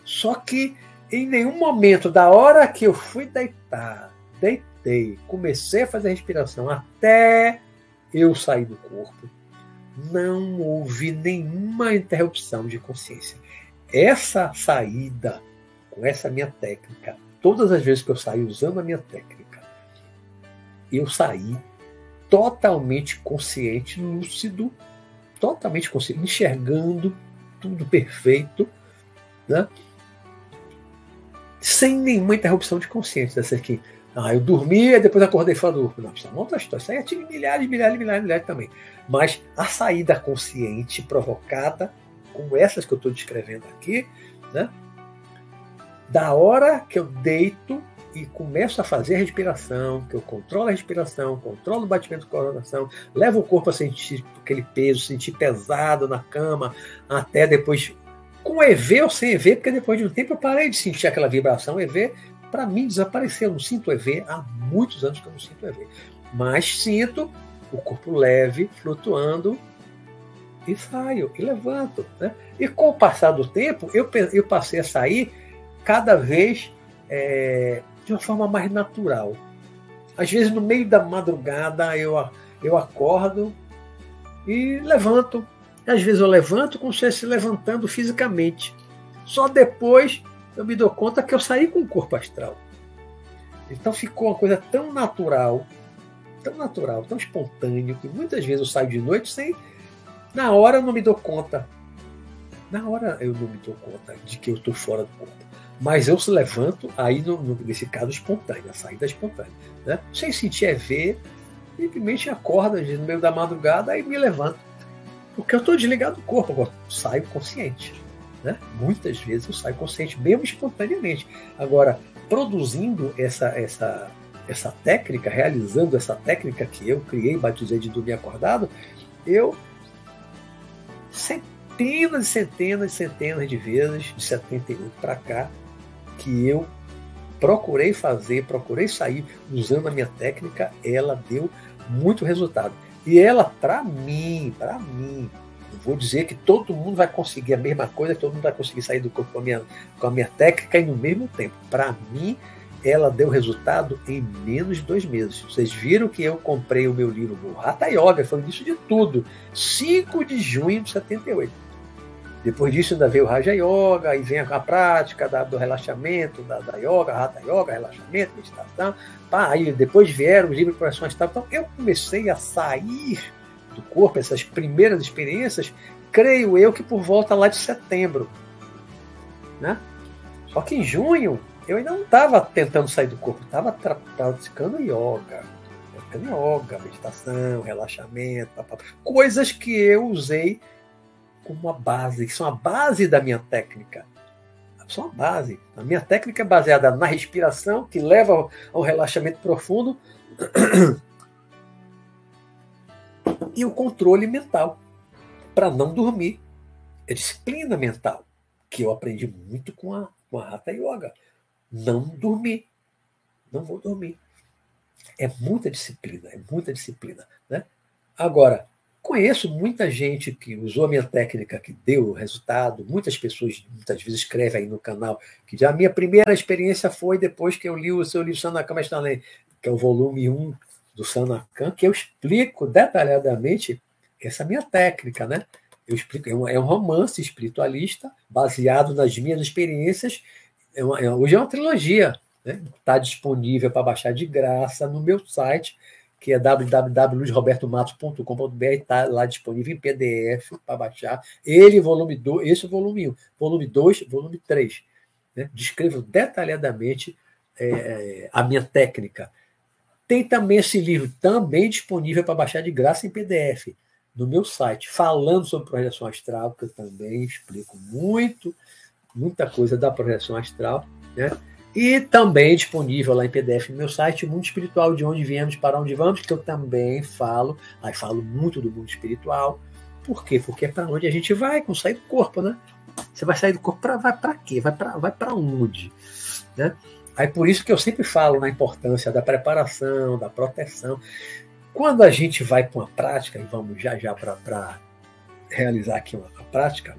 Só que em nenhum momento da hora que eu fui deitar, deitei, comecei a fazer respiração até eu sair do corpo, não houve nenhuma interrupção de consciência. Essa saída, com essa minha técnica, todas as vezes que eu saí usando a minha técnica, eu saí totalmente consciente, lúcido, totalmente consciente, enxergando tudo perfeito, né? sem nenhuma interrupção de consciência. Dessa aqui. Ah, eu dormi e depois acordei fora do Não, isso é uma outra história. Isso aí tive milhares, milhares, milhares, milhares também. Mas a saída consciente provocada, como essas que eu estou descrevendo aqui, né? da hora que eu deito e começo a fazer a respiração, que eu controlo a respiração, controlo o batimento do coração, levo o corpo a sentir aquele peso, sentir pesado na cama, até depois com EV ou sem EV, porque depois de um tempo eu parei de sentir aquela vibração EV, para mim desapareceu. Eu não sinto EV há muitos anos que eu não sinto EV. Mas sinto o corpo leve, flutuando, e saio, e levanto. Né? E com o passar do tempo, eu, eu passei a sair cada vez é, de uma forma mais natural. Às vezes, no meio da madrugada, eu, eu acordo e levanto. Às vezes, eu levanto como se estivesse levantando fisicamente. Só depois eu me dou conta que eu saí com o corpo astral. Então ficou uma coisa tão natural, tão natural, tão espontâneo, que muitas vezes eu saio de noite sem. Na hora eu não me dou conta. Na hora eu não me dou conta de que eu estou fora do corpo. Mas eu se levanto, aí no, no, nesse caso espontâneo, a saída espontânea. Né? Sem sentir é ver, simplesmente acorda no meio da madrugada e me levanto. Porque eu estou desligado do corpo, agora saio consciente. Né? Muitas vezes eu saio consciente, mesmo espontaneamente. Agora, produzindo essa, essa, essa técnica, realizando essa técnica que eu criei, batizei de dormir acordado, eu centenas e centenas e centenas de vezes, de 78 para cá, que eu procurei fazer, procurei sair usando a minha técnica, ela deu muito resultado. E ela, para mim, para mim, vou dizer que todo mundo vai conseguir a mesma coisa, todo mundo vai conseguir sair do corpo com a minha, com a minha técnica e no mesmo tempo. Para mim, ela deu resultado em menos de dois meses. Vocês viram que eu comprei o meu livro do Hatha Yoga, foi isso de tudo, 5 de junho de 78. Depois disso ainda veio o Raja Yoga, e vem a prática da, do relaxamento, da, da yoga, Hatha Yoga, relaxamento, meditação. Pá, aí depois vieram os livros de coração astral. Então eu comecei a sair do corpo, essas primeiras experiências, creio eu que por volta lá de setembro. Né? Só que em junho eu ainda não estava tentando sair do corpo, estava praticando yoga. Praticando yoga, meditação, relaxamento, coisas que eu usei como uma base, que são a base da minha técnica. São a base. A minha técnica é baseada na respiração, que leva ao relaxamento profundo, e o controle mental para não dormir. É disciplina mental, que eu aprendi muito com a, com a Hatha Yoga. Não dormir. Não vou dormir. É muita disciplina, é muita disciplina. Né? Agora, conheço muita gente que usou a minha técnica, que deu resultado. Muitas pessoas, muitas vezes, escrevem aí no canal que já a minha primeira experiência foi depois que eu li o seu livro Sanakama Stanley, que é o volume 1 do Sanacan, que eu explico detalhadamente essa minha técnica, né? Eu explico, é um, é um romance espiritualista baseado nas minhas experiências. É uma, é, hoje é uma trilogia, né? Está disponível para baixar de graça no meu site, que é www.luisrobertomatos.com.br, está lá disponível em PDF para baixar. Ele, volume 2, esse volume 1, volume 2, volume 3. Né? Descrevo detalhadamente é, a minha técnica Tem também esse livro, também disponível para baixar de graça em PDF, no meu site, falando sobre projeção astral, que eu também explico muito, muita coisa da projeção astral, né? E também disponível lá em PDF no meu site, Mundo Espiritual, de onde viemos, para onde vamos, que eu também falo, aí falo muito do mundo espiritual. Por quê? Porque é para onde a gente vai, com sair do corpo, né? Você vai sair do corpo, pra, vai para quê? Vai para vai onde? Né? Aí por isso que eu sempre falo na importância da preparação, da proteção. Quando a gente vai para uma prática, e vamos já já para realizar aqui uma, uma prática,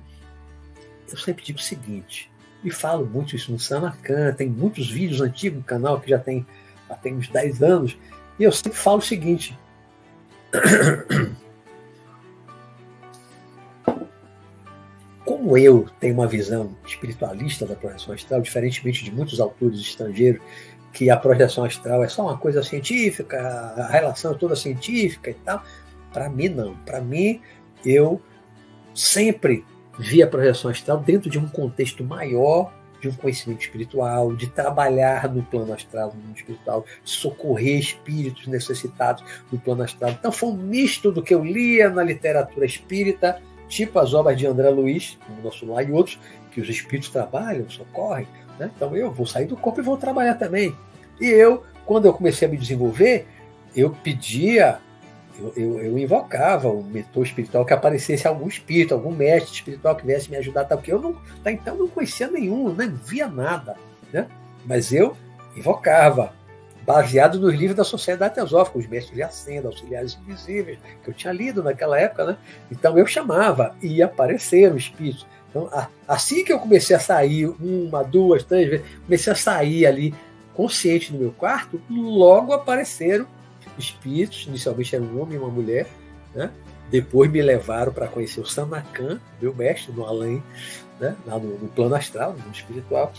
eu sempre digo o seguinte: e falo muito isso no Sanacan, tem muitos vídeos antigos no canal que já tem, já tem uns 10 anos, e eu sempre falo o seguinte. Como eu tenho uma visão espiritualista da projeção astral, diferentemente de muitos autores estrangeiros, que a projeção astral é só uma coisa científica, a relação é toda científica e tal, para mim não. Para mim, eu sempre via projeção astral dentro de um contexto maior de um conhecimento espiritual, de trabalhar no plano astral, no mundo espiritual, socorrer espíritos necessitados no plano astral. Então foi um misto do que eu lia na literatura espírita, tipo as obras de André Luiz, como Nosso Lar e outros, que os espíritos trabalham, socorrem. Né? Então eu vou sair do corpo e vou trabalhar também. E eu, quando eu comecei a me desenvolver, eu pedia eu, eu, invocava o mentor espiritual que aparecesse algum espírito, algum mestre espiritual que viesse me ajudar, tal, porque eu não, tá, então não conhecia nenhum, nem via nada, né? Mas eu invocava, baseado nos livros da Sociedade Teosófica, os mestres de Ascenda, auxiliares invisíveis, que eu tinha lido naquela época, né? Então eu chamava e apareceram espíritos. Então, assim que eu comecei a sair, uma, duas, três vezes, comecei a sair ali consciente no meu quarto, logo apareceram espíritos, inicialmente era um homem e uma mulher, né? depois me levaram para conhecer o Sanakan, meu mestre no além, né? lá no, no plano astral, no espiritual.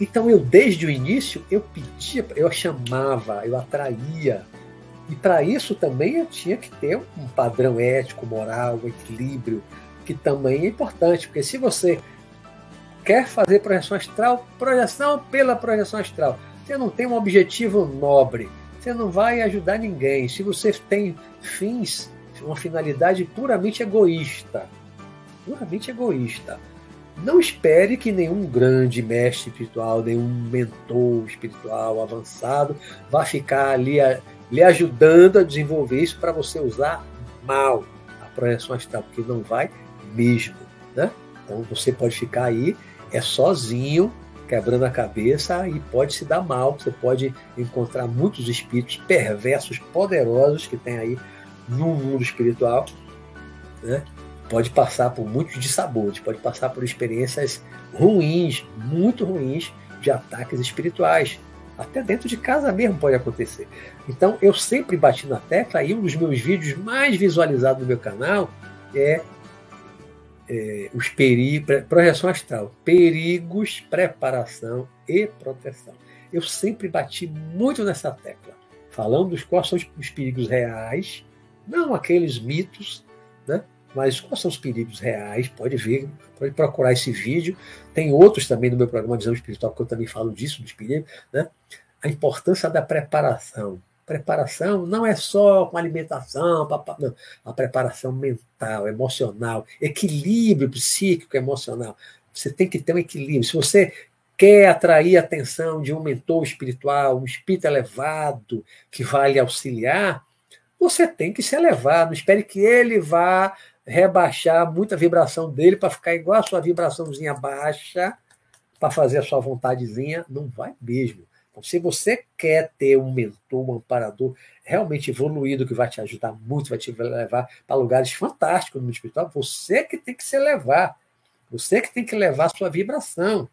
Então eu, desde o início, eu pedia, eu chamava, eu atraía. E para isso também eu tinha que ter um padrão ético, moral, um equilíbrio, que também é importante, porque se você quer fazer projeção astral, projeção pela projeção astral, você não tem um objetivo nobre, você não vai ajudar ninguém. Se você tem fins, uma finalidade puramente egoísta, puramente egoísta, não espere que nenhum grande mestre espiritual, nenhum mentor espiritual avançado vá ficar ali lhe ajudando a desenvolver isso para você usar mal a projeção astral, porque não vai mesmo. Né? Então você pode ficar aí é sozinho quebrando a cabeça e pode se dar mal. Você pode encontrar muitos espíritos perversos, poderosos que tem aí no mundo espiritual. Né? Pode passar por muitos dissabores, pode passar por experiências ruins, muito ruins, de ataques espirituais. Até dentro de casa mesmo pode acontecer. Então eu sempre bati na tecla e um dos meus vídeos mais visualizados no meu canal é é, os perigos, projeção astral, perigos, preparação e proteção. Eu sempre bati muito nessa tecla, falando dos quais são os perigos reais, não aqueles mitos, né? mas quais são os perigos reais, pode ver, pode procurar esse vídeo. Tem outros também no meu programa Visão Espiritual, que eu também falo disso, dos perigos, né? A importância da preparação, preparação não é só com alimentação, não. a preparação mental, emocional, equilíbrio psíquico emocional. Você tem que ter um equilíbrio. Se você quer atrair a atenção de um mentor espiritual, um espírito elevado que vai lhe auxiliar, você tem que se elevar. Não espere que ele vá rebaixar muita vibração dele para ficar igual a sua vibraçãozinha baixa para fazer a sua vontadezinha. Não vai mesmo. Então, se você quer ter um mentor, um amparador realmente evoluído, que vai te ajudar muito, vai te levar para lugares fantásticos no mundo espiritual, você que tem que se levar. Você que tem que levar a sua vibração.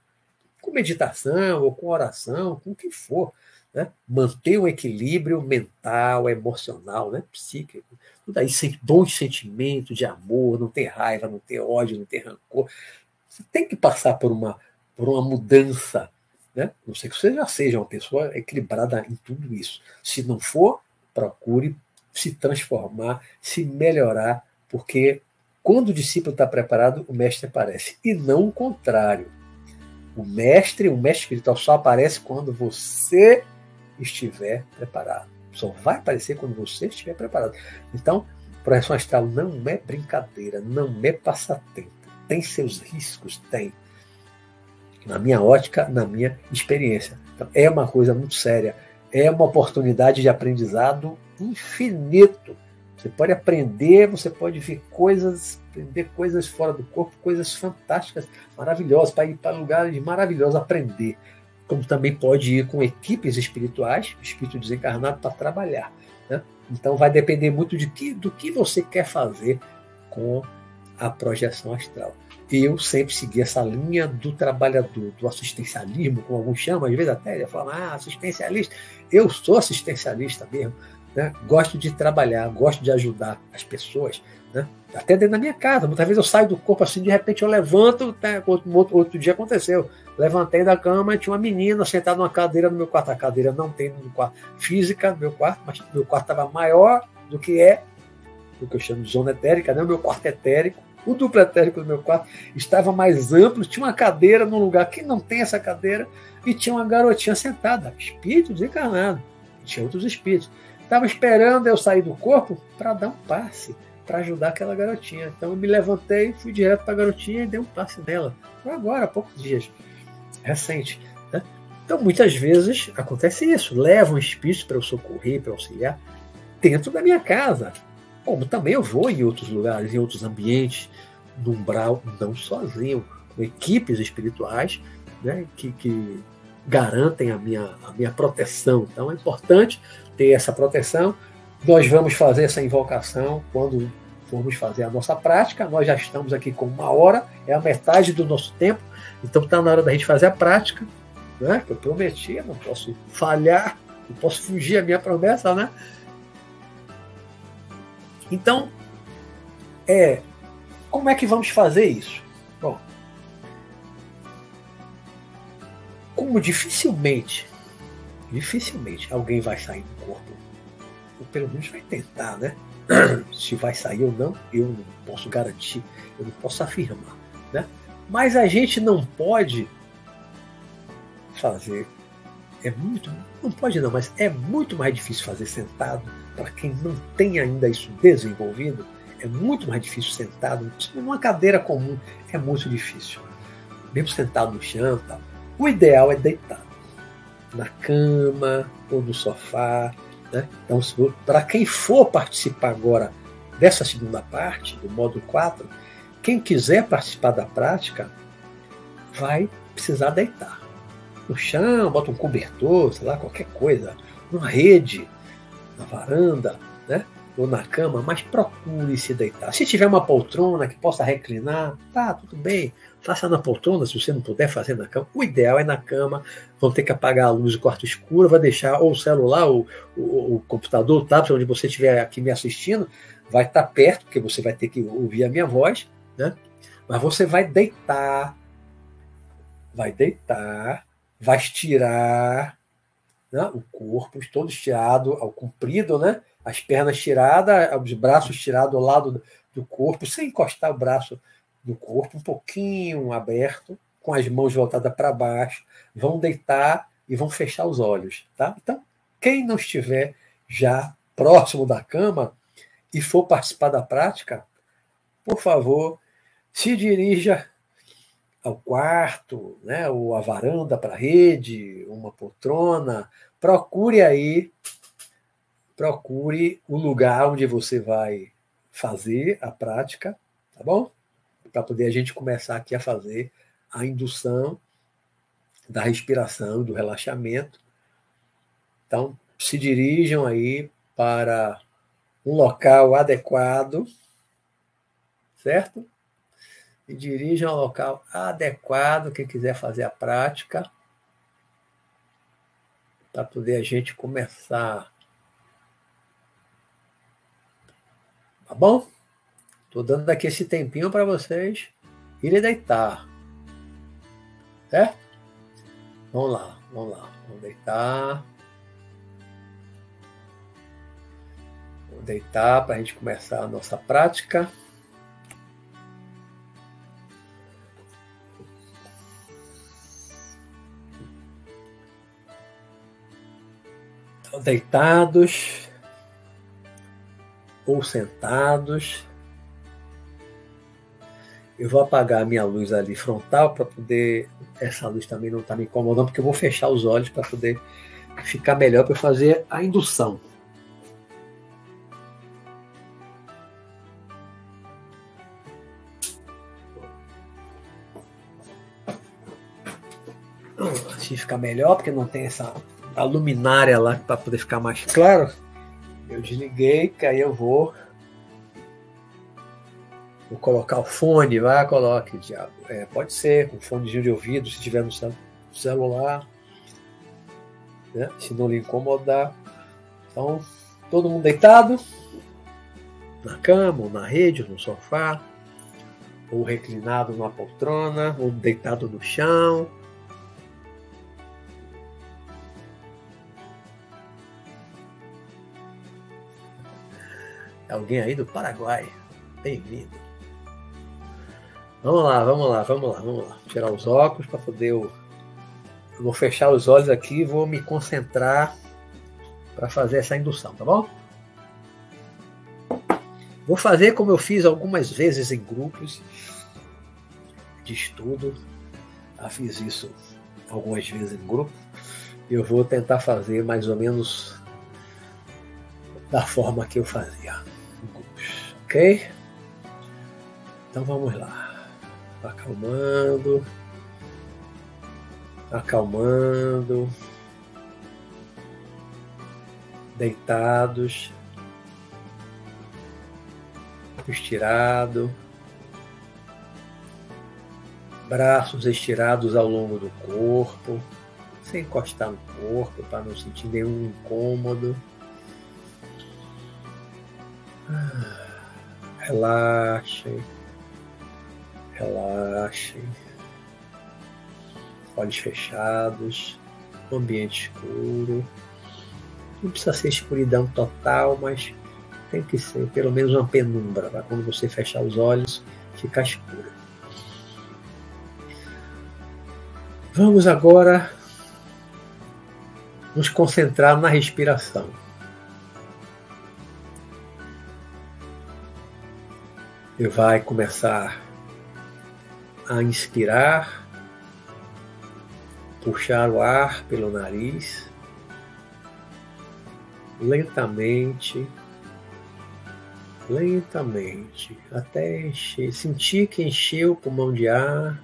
Com meditação ou com oração, com o que for. Né? Manter um equilíbrio mental, emocional, né? psíquico. Tudo aí, bons sentimentos de amor, não ter raiva, não ter ódio, não ter rancor. Você tem que passar por uma, por uma mudança né? Não sei que você já seja uma pessoa equilibrada em tudo isso. Se não for, procure se transformar, se melhorar, porque quando o discípulo está preparado, o mestre aparece. E não o contrário. O mestre, o mestre espiritual só aparece quando você estiver preparado. Só vai aparecer quando você estiver preparado. Então, projeção astral não é brincadeira, não é passatempo. Tem seus riscos? Tem. Na minha ótica, na minha experiência. Então, é uma coisa muito séria. É uma oportunidade de aprendizado infinito. Você pode aprender, você pode ver coisas, aprender coisas fora do corpo, coisas fantásticas, maravilhosas, para ir para lugares maravilhosos, aprender como também pode ir com equipes espirituais, espírito desencarnado, para trabalhar. Né? Então vai depender muito de que, do que você quer fazer com a projeção astral. Eu sempre segui essa linha do trabalhador, do assistencialismo, como alguns chamam, às vezes até falam, ah, assistencialista. Eu sou assistencialista mesmo. Né? Gosto de trabalhar, gosto de ajudar as pessoas. Né? Até dentro da minha casa. Muitas vezes eu saio do corpo assim, de repente eu levanto. Né? Outro, outro, dia aconteceu. Levantei da cama tinha uma menina sentada numa cadeira no meu quarto. A cadeira não tem no quarto física no meu quarto, mas meu quarto estava maior do que é, o que eu chamo de zona etérica, né? o meu quarto etérico. O duplo etérico do meu quarto estava mais amplo, tinha uma cadeira num lugar que não tem essa cadeira, e tinha uma garotinha sentada, espírito desencarnado. Tinha outros espíritos. Estava esperando eu sair do corpo para dar um passe, para ajudar aquela garotinha. Então eu me levantei, fui direto para a garotinha e dei um passe nela. Foi agora, há poucos dias recente. Né? Então, muitas vezes acontece isso. Levam espíritos para eu socorrer, para auxiliar, dentro da minha casa. Como também eu vou em outros lugares, em outros ambientes, no umbral, não sozinho, com equipes espirituais né, que, que garantem a minha, a minha proteção. Então é importante ter essa proteção. Nós vamos fazer essa invocação quando formos fazer a nossa prática. Nós já estamos aqui com uma hora, é a metade do nosso tempo. Então está na hora da gente fazer a prática, né? Que eu prometi, não posso falhar, não posso fugir a minha promessa, né? Então, é, como é que vamos fazer isso? Bom, como dificilmente, dificilmente alguém vai sair do corpo, ou pelo menos vai tentar, né? Se vai sair ou não, eu não posso garantir, eu não posso afirmar, né? Mas a gente não pode fazer. É muito. Não pode não, mas é muito mais difícil fazer sentado para quem não tem ainda isso desenvolvido. É muito mais difícil sentado. Numa cadeira comum é muito difícil. Mesmo sentado no chão. Tá? O ideal é deitado. Na cama ou no sofá. Né? Então, para quem for participar agora dessa segunda parte, do módulo 4, quem quiser participar da prática vai precisar deitar. No chão, bota um cobertor, sei lá, qualquer coisa, uma rede, na varanda, né? ou na cama, mas procure se deitar. Se tiver uma poltrona que possa reclinar, tá, tudo bem. Faça na poltrona, se você não puder fazer na cama. O ideal é na cama. Vão ter que apagar a luz do quarto escuro, vai deixar ou o celular, ou, o, o computador, o tablet, onde você estiver aqui me assistindo, vai estar perto, porque você vai ter que ouvir a minha voz né? Mas você vai deitar, vai deitar, vai estirar né? o corpo todo estirado ao comprido, né? As pernas tiradas, os braços tirados ao lado do corpo, sem encostar o braço do corpo, um pouquinho aberto, com as mãos voltadas para baixo. Vão deitar e vão fechar os olhos, tá? Então, quem não estiver já próximo da cama e for participar da prática, por favor, se dirija ao quarto, né, ou à varanda para a rede, uma poltrona, procure aí, procure o lugar onde você vai fazer a prática, tá bom? Para poder a gente começar aqui a fazer a indução da respiração, do relaxamento. Então, se dirijam aí para um local adequado, certo? E dirija ao local adequado, quem quiser fazer a prática, para poder a gente começar. Tá bom? Estou dando aqui esse tempinho para vocês irem deitar. Certo? Vamos lá, vamos lá. Vamos deitar. Vamos deitar para a gente começar a nossa prática. Deitados ou sentados. Eu vou apagar a minha luz ali frontal para poder. Essa luz também não está me incomodando, porque eu vou fechar os olhos para poder ficar melhor para fazer a indução. Assim ficar melhor, porque não tem essa a luminária lá para poder ficar mais claro. Eu desliguei, que aí eu vou Vou colocar o fone, vai, coloque. É, pode ser, com fonezinho de ouvido, se tiver no celular, né? se não lhe incomodar. Então, todo mundo deitado, na cama, ou na rede, ou no sofá, ou reclinado numa poltrona, ou deitado no chão. Alguém aí do Paraguai. Bem-vindo. Vamos lá, vamos lá, vamos lá, vamos lá. Tirar os óculos para poder. Eu... vou fechar os olhos aqui e vou me concentrar para fazer essa indução, tá bom? Vou fazer como eu fiz algumas vezes em grupos de estudo. Já fiz isso algumas vezes em grupo. Eu vou tentar fazer mais ou menos da forma que eu fazia ok? Então vamos lá. Acalmando, acalmando, deitados, estirado, braços estirados ao longo do corpo, sem encostar no corpo para não sentir nenhum incômodo. Ah, relaxem. Relaxem. Olhos fechados. Ambiente escuro. Não precisa ser escuridão total, mas tem que ser pelo menos uma penumbra, para quando você fechar os olhos ficar escuro. Vamos agora nos concentrar na respiração. E vai começar a inspirar, puxar o ar pelo nariz, lentamente, lentamente, até encher, sentir que encheu o pulmão de ar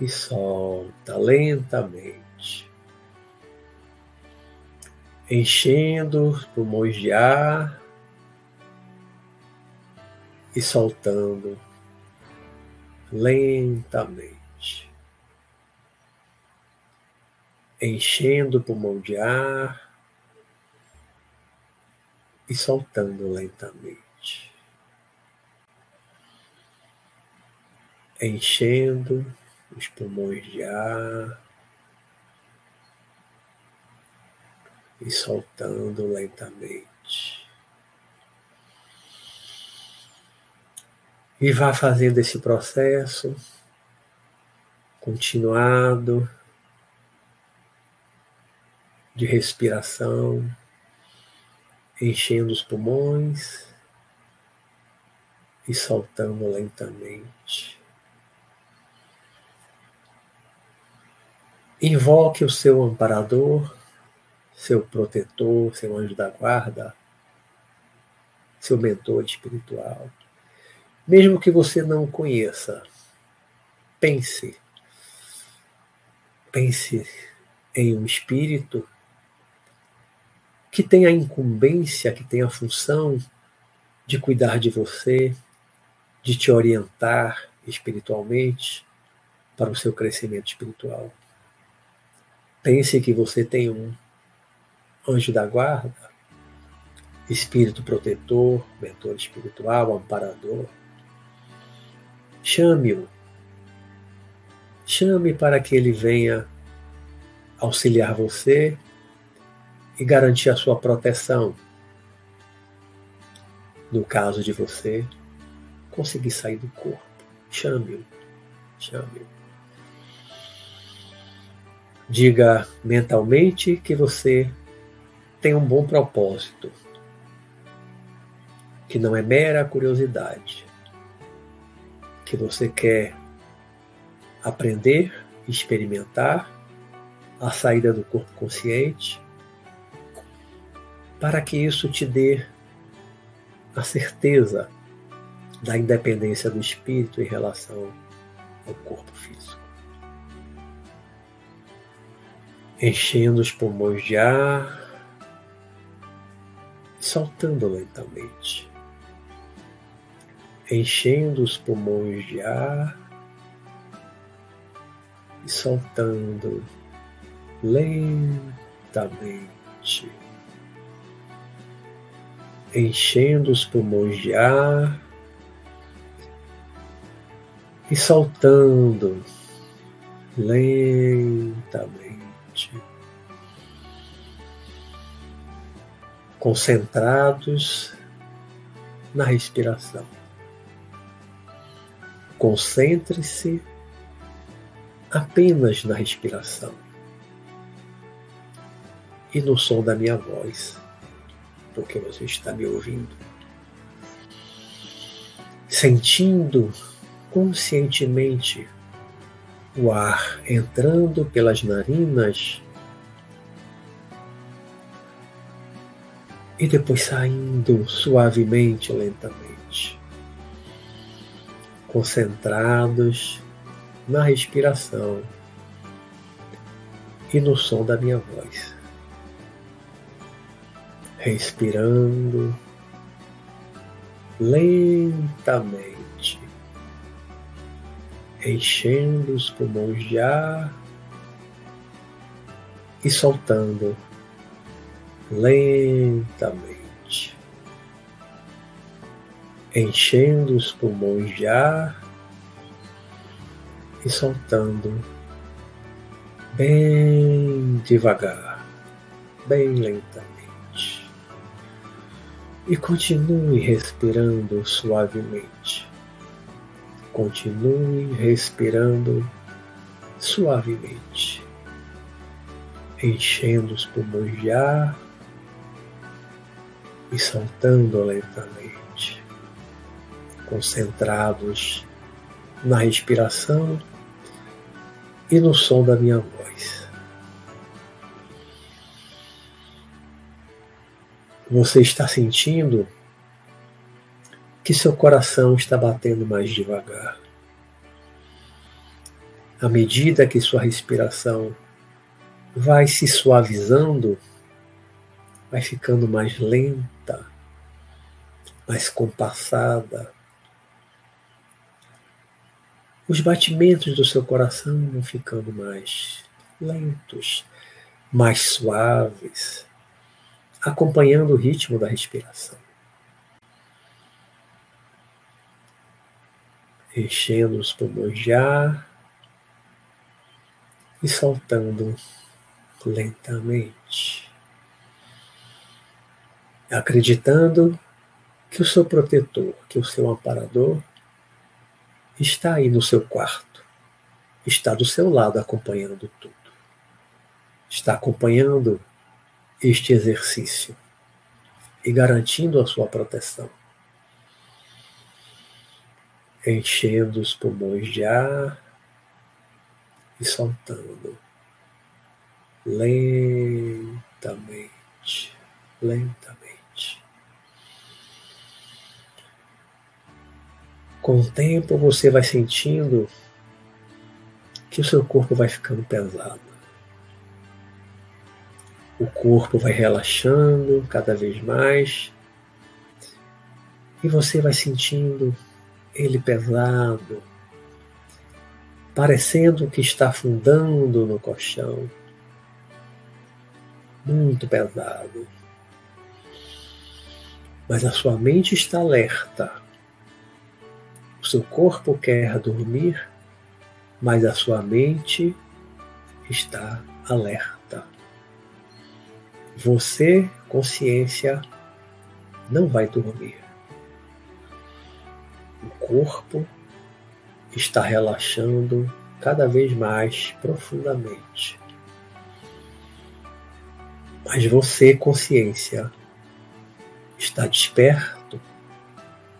e solta lentamente. Enchendo os pulmões de ar e soltando lentamente, enchendo o pulmão de ar e soltando lentamente, enchendo os pulmões de ar e soltando lentamente. E vá fazendo esse processo continuado de respiração, enchendo os pulmões e soltando lentamente. Invoque o seu amparador, seu protetor, seu anjo da guarda, seu mentor espiritual. Mesmo que você não conheça, pense. Pense em um espírito que tem a incumbência, que tem a função de cuidar de você, de te orientar espiritualmente para o seu crescimento espiritual. Pense que você tem um anjo da guarda, espírito protetor, mentor espiritual, amparador Chame-o. Chame para que ele venha auxiliar você e garantir a sua proteção. No caso de você conseguir sair do corpo, chame-o. Chame-o. Diga mentalmente que você tem um bom propósito, que não é mera curiosidade, que você quer aprender, experimentar a saída do corpo consciente, para que isso te dê a certeza da independência do espírito em relação ao corpo físico. Enchendo os pulmões de ar, soltando lentamente. Enchendo os pulmões de ar e soltando lentamente enchendo os pulmões de ar e soltando lentamente, concentrados na respiração. Concentre-se apenas na respiração e no som da minha voz porque você está me ouvindo. Sentindo conscientemente o ar entrando pelas narinas e depois saindo suavemente, lentamente, concentrados na respiração e no som da minha voz. Respirando lentamente, enchendo os pulmões de ar e soltando lentamente, enchendo os pulmões de ar e soltando bem devagar, bem lentamente. E continue respirando suavemente. Continue respirando suavemente, enchendo os pulmões de ar e soltando lentamente, concentrados na respiração e no som da minha voz. Você está sentindo que seu coração está batendo mais devagar. À medida que sua respiração vai se suavizando, vai ficando mais lenta, mais compassada. Os batimentos do seu coração vão ficando mais lentos, mais suaves acompanhando o ritmo da respiração. Enchendo os pulmões de ar e soltando lentamente. Acreditando que o seu protetor, que o seu amparador, está aí no seu quarto, está do seu lado acompanhando tudo. Está acompanhando este exercício e garantindo a sua proteção. Enchendo os pulmões de ar e soltando lentamente, lentamente. Com o tempo você vai sentindo que o seu corpo vai ficando pesado o corpo vai relaxando cada vez mais e você vai sentindo ele pesado, parecendo que está afundando no colchão, muito pesado. Mas a sua mente está alerta. O seu corpo quer dormir, mas a sua mente está alerta. Você, consciência, não vai dormir. O corpo está relaxando cada vez mais profundamente. Mas você, consciência, está desperto,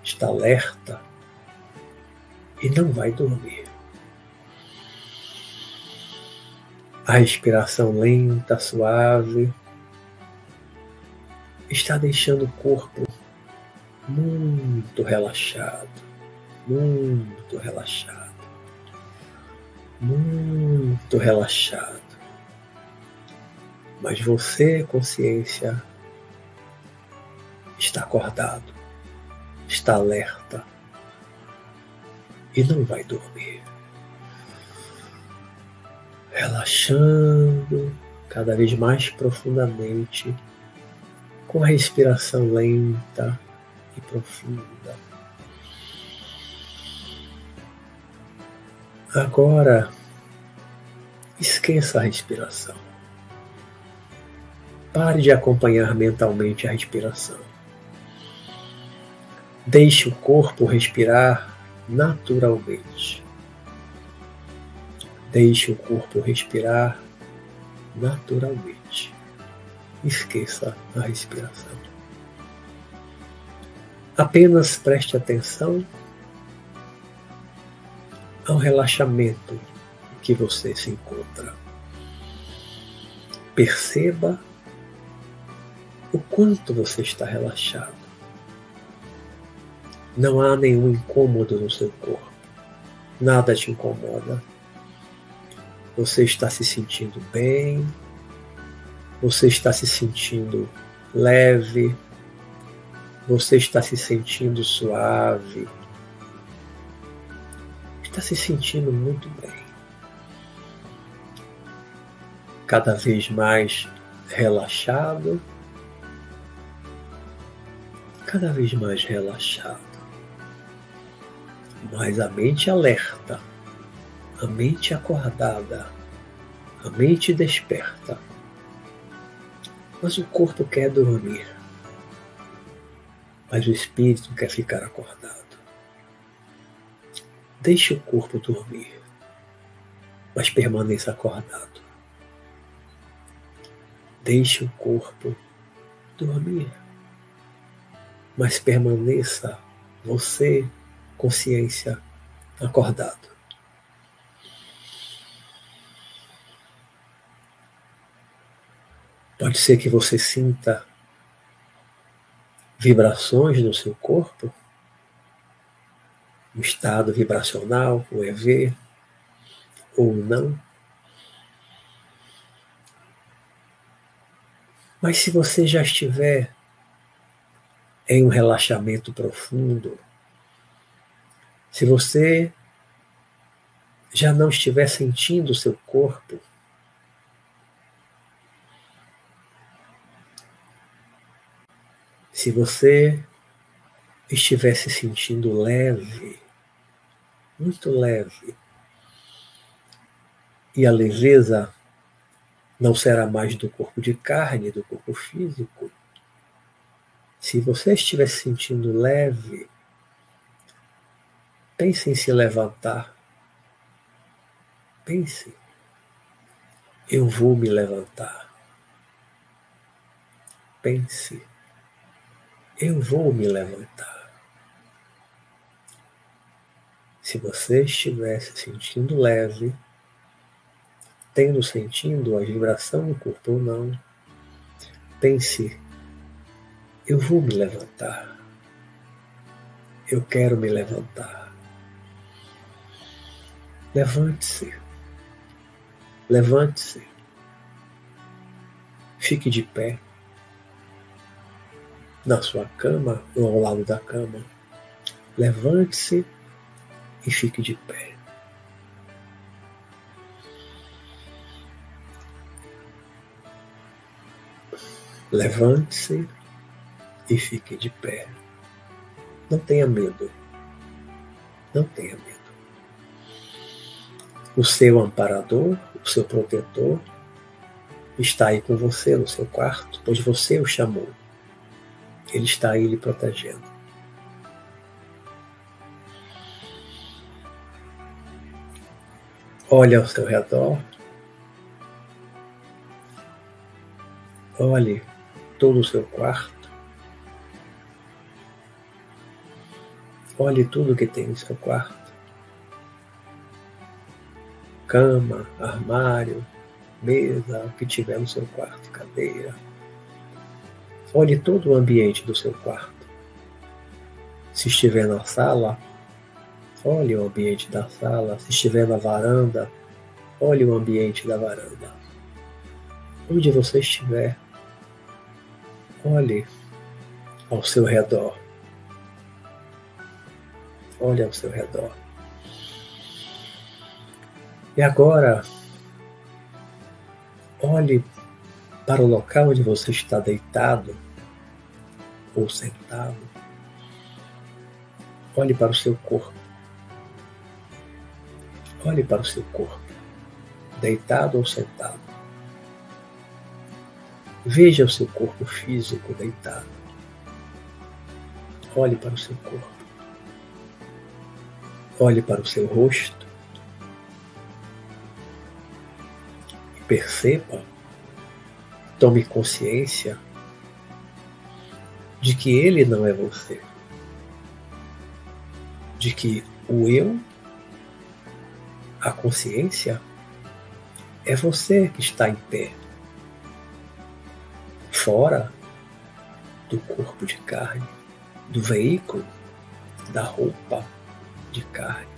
está alerta e não vai dormir. A respiração lenta, suave, está deixando o corpo muito relaxado, muito relaxado, muito relaxado. Mas você, consciência, está acordado, está alerta e não vai dormir. Relaxando cada vez mais profundamente, com a respiração lenta e profunda. Agora, esqueça a respiração. Pare de acompanhar mentalmente a respiração. Deixe o corpo respirar naturalmente. Deixe o corpo respirar naturalmente. Esqueça a respiração. Apenas preste atenção ao relaxamento que você se encontra. Perceba o quanto você está relaxado. Não há nenhum incômodo no seu corpo. Nada te incomoda. Você está se sentindo bem. Você está se sentindo leve. Você está se sentindo suave. Está se sentindo muito bem. Cada vez mais relaxado. Cada vez mais relaxado mas a mente alerta, a mente acordada, a mente desperta. Mas o corpo quer dormir, mas o espírito quer ficar acordado. Deixe o corpo dormir, mas permaneça acordado. Deixe o corpo dormir, mas permaneça você consciência acordado. Pode ser que você sinta vibrações no seu corpo, um estado vibracional, o EV, ou não. Mas se você já estiver em um relaxamento profundo, se você já não estiver sentindo o seu corpo, se você estiver se sentindo leve, muito leve, e a leveza não será mais do corpo de carne, do corpo físico. Se você estiver se sentindo leve, Pense em se levantar. Pense. Eu vou me levantar. Pense. Eu vou me levantar. Se você estiver se sentindo leve, tendo sentindo a vibração no corpo ou não, pense: eu vou me levantar. Eu quero me levantar. Levante-se. Levante-se. Fique de pé. Na sua cama ou ao lado da cama. Levante-se e fique de pé. Levante-se e fique de pé. Não tenha medo. Não tenha medo o seu amparador, o seu protetor, está aí com você no seu quarto, pois você o chamou. Ele está aí lhe protegendo. Olhe ao seu redor. Olhe todo o seu quarto. Olhe tudo que tem no seu quarto. Cama, armário, mesa, o que tiver no seu quarto, cadeira. Olhe todo o ambiente do seu quarto. Se estiver na sala, olhe o ambiente da sala. Se estiver na varanda, olhe o ambiente da varanda. Onde você estiver, olhe ao seu redor. Olhe ao seu redor. E agora, olhe para o local onde você está deitado ou sentado. Olhe para o seu corpo. Olhe para o seu corpo, deitado ou sentado. Veja o seu corpo físico deitado. Olhe para o seu corpo. Olhe para o seu rosto. Perceba, tome consciência de que ele não é você. De que o eu, a consciência, é você que está em pé fora do corpo de carne, do veículo, da roupa de carne.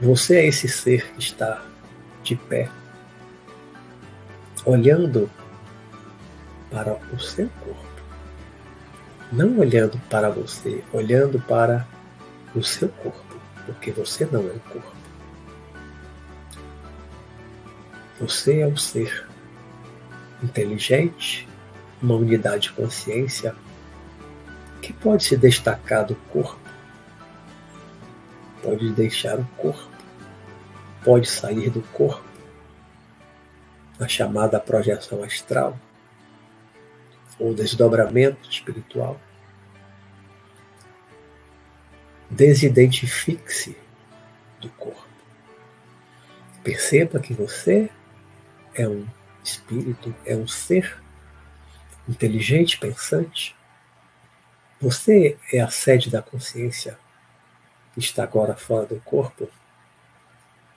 Você é esse ser que está de pé, olhando para o seu corpo, não olhando para você, olhando para o seu corpo, porque você não é o corpo. Você é o ser inteligente, uma unidade de consciência que pode se destacar do corpo, pode deixar o corpo, pode sair do corpo, na chamada projeção astral ou desdobramento espiritual. Desidentifique-se do corpo. Perceba que você é um espírito, é um ser inteligente, pensante. Você é a sede da consciência que está agora fora do corpo,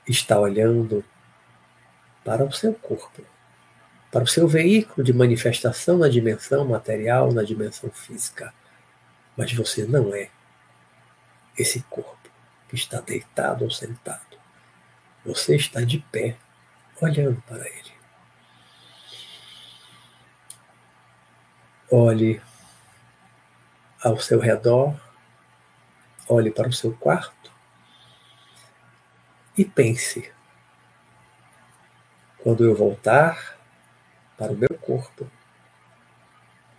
está olhando para o seu corpo, para o seu veículo de manifestação na dimensão material, na dimensão física. Mas você não é esse corpo que está deitado ou sentado. Você está de pé, olhando para ele. Olhe ao seu redor, olhe para o seu quarto e pense: quando eu voltar para o meu corpo,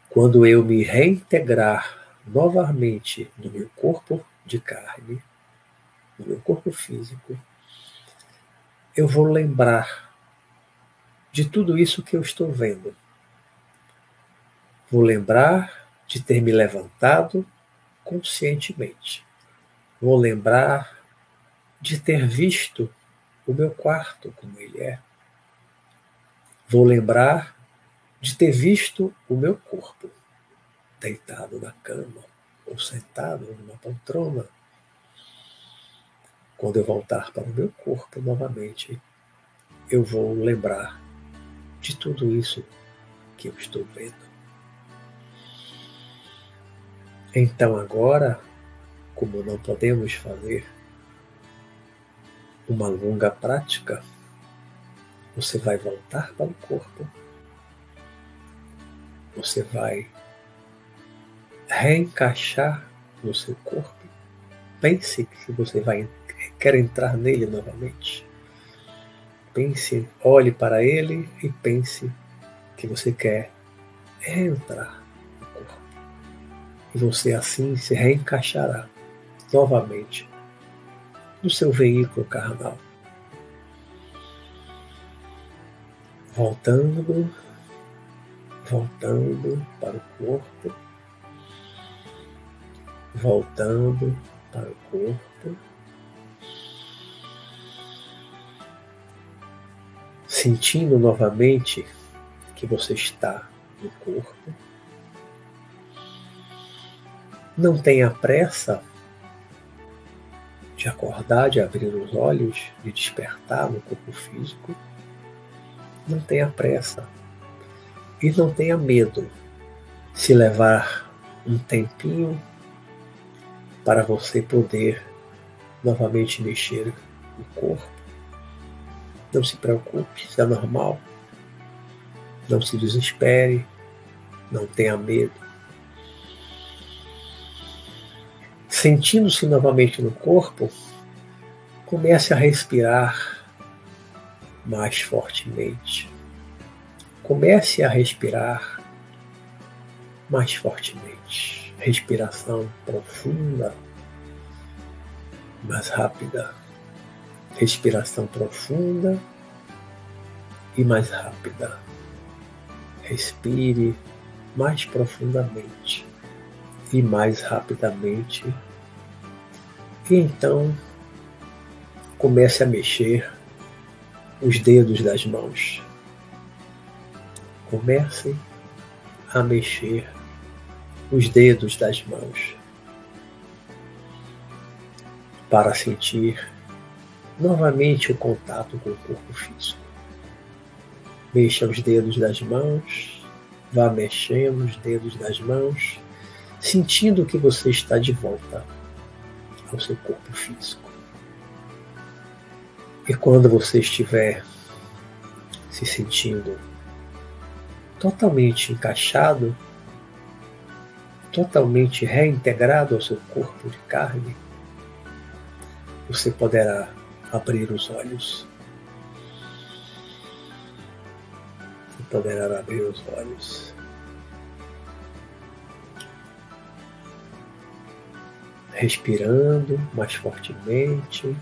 quando eu me reintegrar novamente no meu corpo de carne, no meu corpo físico, eu vou lembrar de tudo isso que eu estou vendo Vou lembrar de ter me levantado conscientemente. Vou lembrar de ter visto o meu quarto como ele é. Vou lembrar de ter visto o meu corpo deitado na cama ou sentado numa poltrona. Quando eu voltar para o meu corpo novamente, eu vou lembrar de tudo isso que eu estou vendo. Então agora, como não podemos fazer uma longa prática, você vai voltar para o corpo, você vai reencaixar no seu corpo. Pense que você vai quer entrar nele novamente. Pense, olhe para ele e pense que você quer entrar e você assim se reencaixará novamente no seu veículo carnal. Voltando, voltando para o corpo, voltando para o corpo, sentindo novamente que você está no corpo. Não tenha pressa de acordar, de abrir os olhos, de despertar no corpo físico. Não tenha pressa. E não tenha medo se levar um tempinho para você poder novamente mexer no corpo. Não se preocupe, isso é normal. Não se desespere, não tenha medo. Sentindo-se novamente no corpo, comece a respirar mais fortemente. Comece a respirar mais fortemente. Respiração profunda, mais rápida. Respiração profunda e mais rápida. Respire mais profundamente e mais rapidamente. E então comece a mexer os dedos das mãos. Comece a mexer os dedos das mãos para sentir novamente o contato com o corpo físico. Mexa os dedos das mãos, vá mexendo os dedos das mãos, sentindo que você está de volta ao seu corpo físico. E quando você estiver se sentindo totalmente encaixado, totalmente reintegrado ao seu corpo de carne, você poderá abrir os olhos. Você poderá abrir os olhos. Respirando mais fortemente,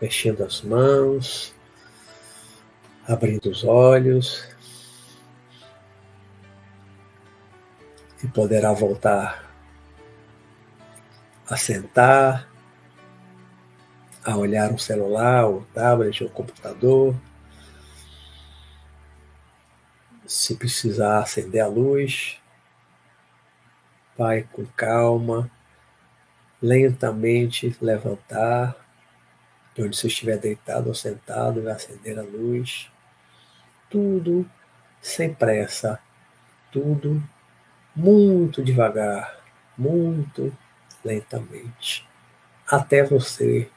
mexendo as mãos, abrindo os olhos. E poderá voltar a sentar a olhar um celular, o tablet, o computador. Se precisar acender a luz, vai com calma, lentamente levantar de onde você estiver deitado ou sentado, vai acender a luz. Tudo sem pressa, tudo muito devagar, muito lentamente, até você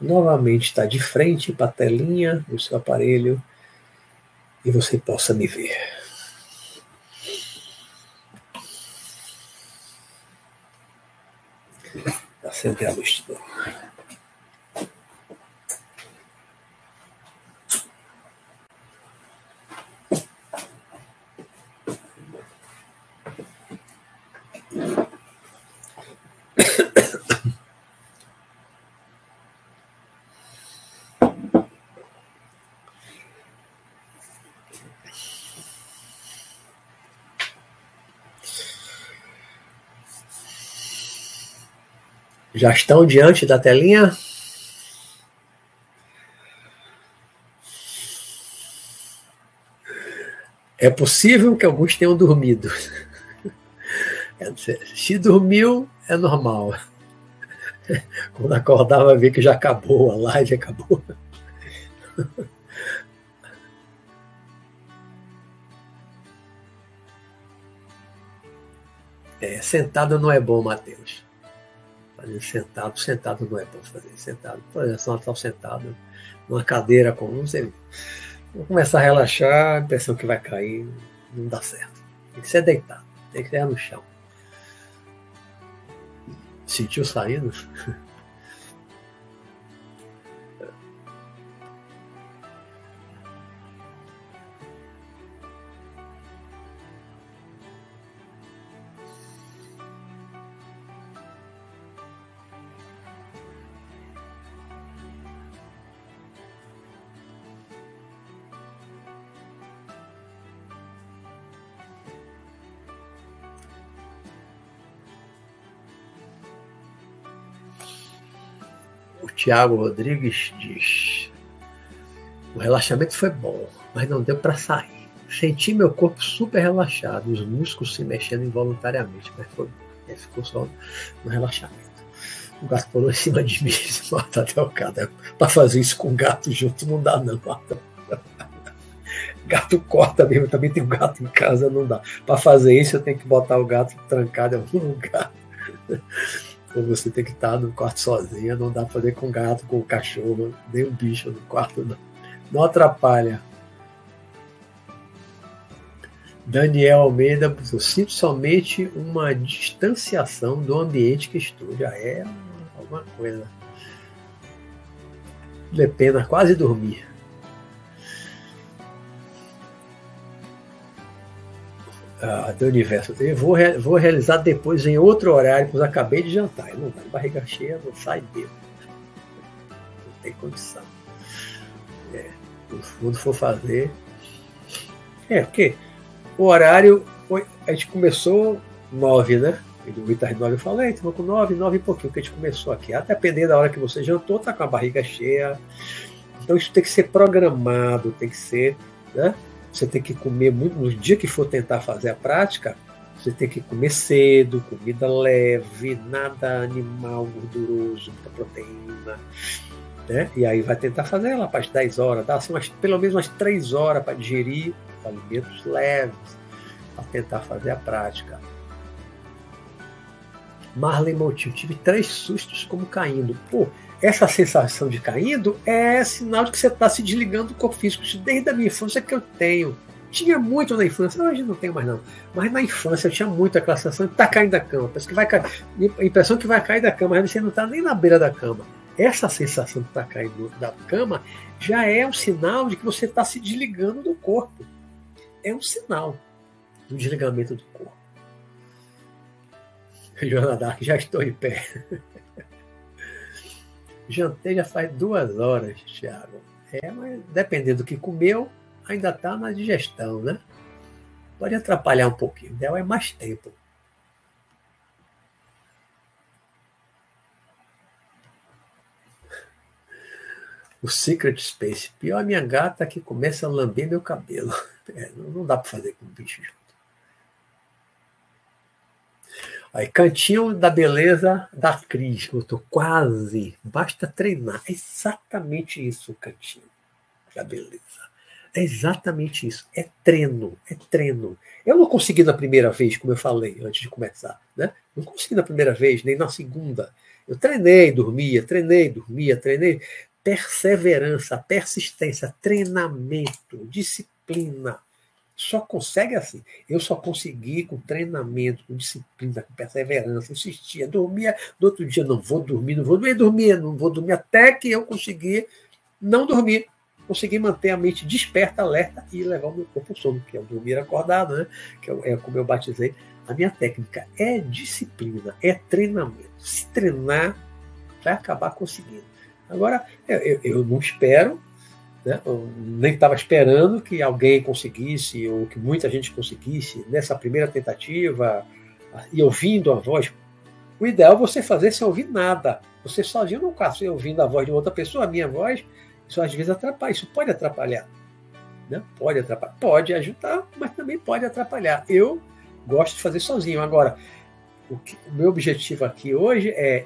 novamente está de frente para a telinha do seu aparelho e você possa me ver. Acender a luz de novo. Já estão diante da telinha? É possível que alguns tenham dormido. Se dormiu, é normal. Quando acordar, vai ver que já acabou, a live acabou. É, sentado não é bom, Mateus fazer sentado. Sentado não é bom fazer sentado. Por exemplo, nós estamos sentados numa cadeira comum, você vou começar a relaxar, a impressão que vai cair, não dá certo. Tem que ser deitado, tem que ser no chão. Sentiu saindo? Tiago Rodrigues diz: o relaxamento foi bom, mas não deu para sair. Senti meu corpo super relaxado, os músculos se mexendo involuntariamente, mas foi, é, ficou só no relaxamento. O gato pulou em cima de mim e disse, Marta Delgada, para fazer isso com gato junto não dá não. Gato corta mesmo, também tem um gato em casa, não dá. Para fazer isso eu tenho que botar o gato trancado em algum lugar. Ou você tem que estar no quarto sozinha, não dá para fazer com gato, com cachorro, nem um bicho no quarto, não. Não atrapalha. Daniel Almeida, eu sinto somente uma distanciação do ambiente que estou. Já é alguma coisa. Vale pena quase dormir. Ah, do universo. Eu vou, vou realizar depois em outro horário, pois acabei de jantar. Eu não dá barriga cheia, não sai dele. Não tem condição. É, quando for fazer. É, porque o horário, a gente começou nove, né? O Vitor nove eu falei, estamos com nove, nove e pouquinho que a gente começou aqui. Até dependendo da hora que você jantou, tá com a barriga cheia. Então isso tem que ser programado, tem que ser, né? Você tem que comer muito. No dia que for tentar fazer a prática, você tem que comer cedo, comida leve, nada animal gorduroso, muita proteína. Né? E aí vai tentar fazer ela para as 10 horas, dá assim umas, pelo menos umas 3 horas para digerir alimentos leves, para tentar fazer a prática. Marley Motil, tive três sustos como caindo. Pô, essa sensação de caindo é sinal de que você está se desligando do corpo físico. Desde a minha infância que eu tenho. Tinha muito na infância, hoje não tenho mais não. Mas na infância eu tinha muito aquela sensação de estar tá caindo da cama. Parece que vai cair, a impressão que vai cair da cama, mas você não está nem na beira da cama. Essa sensação de estar tá caindo da cama já é um sinal de que você está se desligando do corpo. É um sinal do desligamento do corpo. Joana Dark, já estou em pé. Jantei já faz duas horas, Thiago. É, mas dependendo do que comeu, ainda está na digestão, né? Pode atrapalhar um pouquinho. O ideal é mais tempo. O Secret Space. Pior a minha gata que começa a lamber meu cabelo. É, não dá para fazer com bicho junto. Aí, cantinho da beleza da Cris, eu tô quase. Basta treinar. É exatamente isso o cantinho da beleza. É exatamente isso. É treino, é treino. Eu não consegui na primeira vez, como eu falei antes de começar, né? Não consegui na primeira vez, nem na segunda. Eu treinei, dormia, treinei, dormia, treinei. Perseverança, persistência, treinamento, disciplina só consegue assim. Eu só consegui com treinamento, com disciplina, com perseverança, insistia, dormia, no outro dia não vou dormir, não vou dormir, dormia, não vou dormir, até que eu consegui não dormir. Consegui manter a mente desperta, alerta e levar o meu corpo ao sono, que é o dormir acordado, né? que é, é como eu batizei. A minha técnica é disciplina, é treinamento. Se treinar, vai acabar conseguindo. Agora, eu, eu não espero né? nem estava esperando que alguém conseguisse, ou que muita gente conseguisse, nessa primeira tentativa, e ouvindo a voz. O ideal é você fazer sem ouvir nada. Você sozinho não caso ouvindo a voz de outra pessoa, a minha voz, isso às vezes atrapalha, isso pode atrapalhar. Né? Pode atrapalhar, pode ajudar, mas também pode atrapalhar. Eu gosto de fazer sozinho. Agora, o, que, o meu objetivo aqui hoje é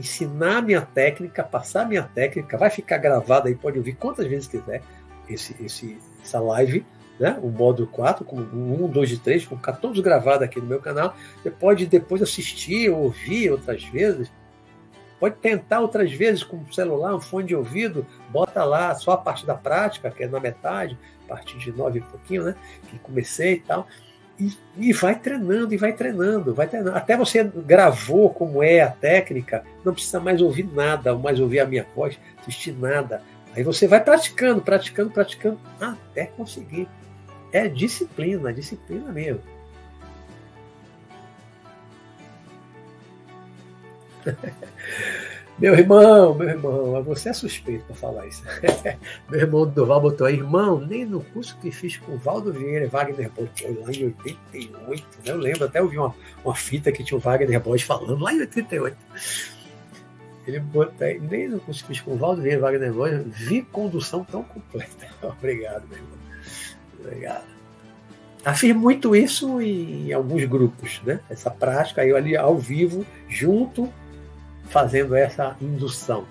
ensinar minha técnica, passar minha técnica, vai ficar gravado aí, pode ouvir quantas vezes quiser esse, esse, essa live, né? o módulo 4, com 1, 2 e 3, vão ficar todos gravados aqui no meu canal. Você pode depois assistir, ouvir outras vezes. Pode tentar outras vezes com celular, um fone de ouvido, bota lá só a parte da prática, que é na metade, a partir de nove e pouquinho, né? Que comecei e tal. E, e, vai treinando, e vai treinando, vai treinando. Até você gravou como é a técnica, não precisa mais ouvir nada, mais ouvir a minha voz, assistir nada. Aí você vai praticando, praticando, praticando, até conseguir. É disciplina, disciplina mesmo. Meu irmão, meu irmão, você é suspeito para falar isso. meu irmão Duval botou aí, irmão, nem no curso que fiz com o Valdo Vieira e Wagner Borges, lá em 88, né? eu lembro, até ouvi uma, uma fita que tinha o Wagner Borges falando, lá em 88. Ele botou aí, nem no curso que fiz com o Valdo Vieira e Wagner Borges, vi condução tão completa. Obrigado, meu irmão. Obrigado. afirmo muito isso em alguns grupos, né? Essa prática, eu ali ao vivo, junto, fazendo essa indução.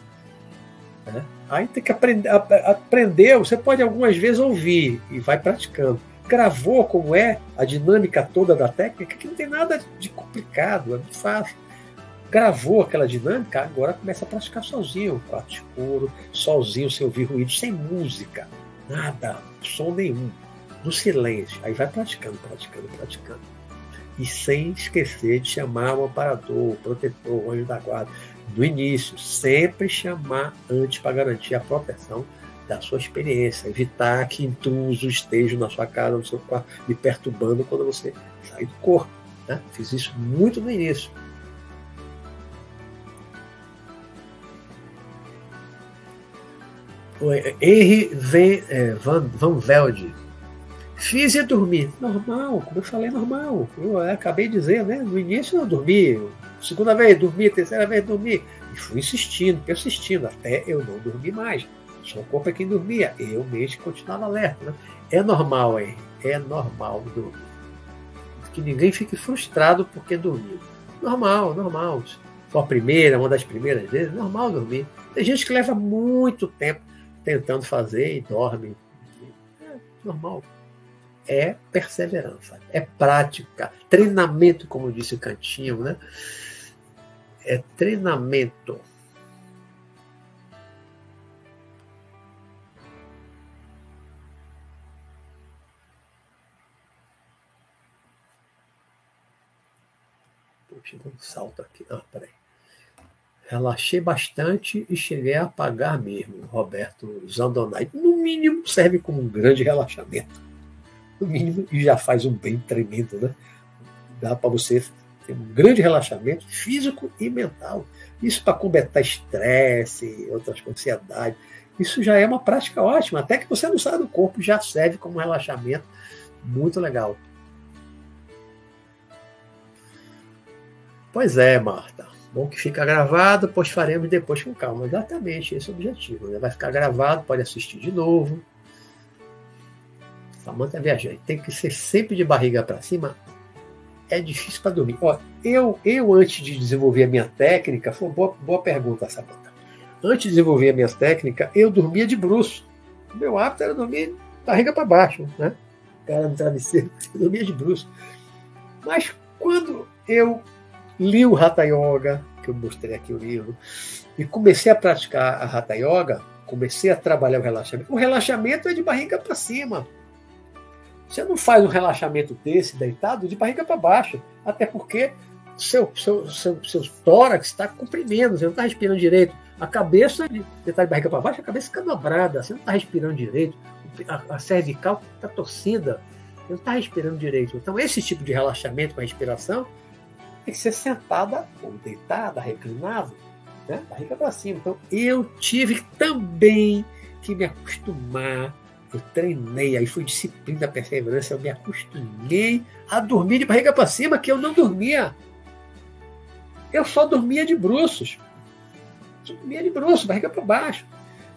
Né? Aí tem que aprender, aprender, você pode algumas vezes ouvir e vai praticando. Gravou como é a dinâmica toda da técnica, que não tem nada de complicado, é muito fácil. Gravou aquela dinâmica, agora começa a praticar sozinho, quarto escuro, sozinho, sem ouvir ruído, sem música, nada, som nenhum no silêncio. Aí vai praticando, praticando, praticando. E sem esquecer de chamar o amparador, o protetor, o anjo da guarda. Do início, sempre chamar antes para garantir a proteção da sua experiência. Evitar que intrusos estejam na sua casa, no seu quarto, lhe perturbando quando você sai do corpo. Né? Fiz isso muito no início. Henry Van, Van Velde Fiz e dormi. Normal, como eu falei, normal. Eu acabei de dizer, né? No início eu dormi, segunda vez dormi, terceira vez dormi. E fui insistindo, persistindo, até eu não dormi mais. Só o corpo é quem dormia. Eu mesmo continuava alerta. Né? É normal aí, é normal dormir. Que ninguém fique frustrado porque dormiu. Normal, normal. Foi a primeira, uma das primeiras vezes, normal dormir. Tem gente que leva muito tempo tentando fazer e dorme. É normal é perseverança, é prática, treinamento, como disse o Cantinho, né? É treinamento. Puxa, um salto aqui. Ah, peraí. Relaxei bastante e cheguei a apagar mesmo, Roberto Zandonai. No mínimo, serve como um grande relaxamento no mínimo, e já faz um bem tremendo, né? Dá para você ter um grande relaxamento físico e mental. Isso para combater estresse, outras ansiedade. Isso já é uma prática ótima. Até que você não saia do corpo, já serve como um relaxamento muito legal. Pois é, Marta. Bom que fica gravado, pois faremos depois com calma. Exatamente, esse é o objetivo. Né? Vai ficar gravado, pode assistir de novo. Samanta é viajante. Tem que ser sempre de barriga para cima. É difícil para dormir. Ó, eu, eu, antes de desenvolver a minha técnica, foi uma boa, boa pergunta, Samanta. Antes de desenvolver a minha técnica, eu dormia de bruxo. Meu hábito era dormir barriga para baixo, né? Cara no travesseiro, eu dormia de bruxo. Mas quando eu li o Hatha Yoga, que eu mostrei aqui o livro, e comecei a praticar a Hatha Yoga, comecei a trabalhar o relaxamento. O relaxamento é de barriga para cima. Você não faz um relaxamento desse deitado de barriga para baixo, até porque seu, seu, seu, seu tórax está comprimendo, você não está respirando direito. A cabeça, você está de barriga para baixo, a cabeça fica dobrada, você não está respirando direito. A, a cervical está torcida, você não está respirando direito. Então, esse tipo de relaxamento com a respiração tem que ser sentada ou deitada, reclinado, né? barriga para cima. Então, eu tive também que me acostumar eu treinei, aí foi disciplina, perseverança, eu me acostumei a dormir de barriga para cima, que eu não dormia. Eu só dormia de bruços. Só dormia de bruços, barriga para baixo.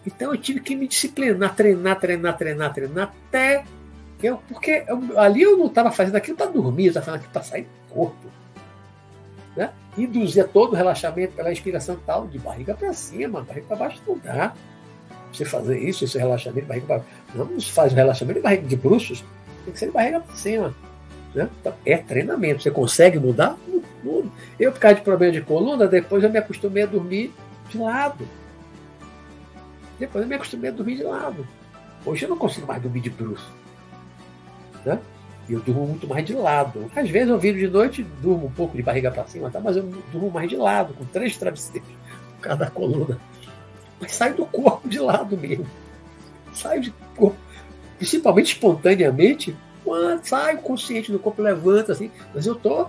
Então eu tive que me disciplinar, treinar, treinar, treinar, treinar, até eu, porque eu, ali eu não estava fazendo aquilo para dormir, eu estava fazendo aquilo para sair do corpo. Né? Induzia todo o relaxamento pela inspiração tal, de barriga para cima, barriga para baixo não dá você fazer isso, esse relaxamento de barriga para Não faz um relaxamento de barriga de bruxos, tem que ser de barriga para cima. Né? Então, é treinamento. Você consegue mudar? Muda. Eu, causa de problema de coluna, depois eu me acostumei a dormir de lado. Depois eu me acostumei a dormir de lado. Hoje eu não consigo mais dormir de bruxo. Né? Eu durmo muito mais de lado. Às vezes eu viro de noite durmo um pouco de barriga para cima, tá? mas eu durmo mais de lado, com três travesseiros por coluna mas sai do corpo de lado mesmo. Sai de corpo, principalmente espontaneamente, sai consciente do corpo, levanta assim, mas eu tô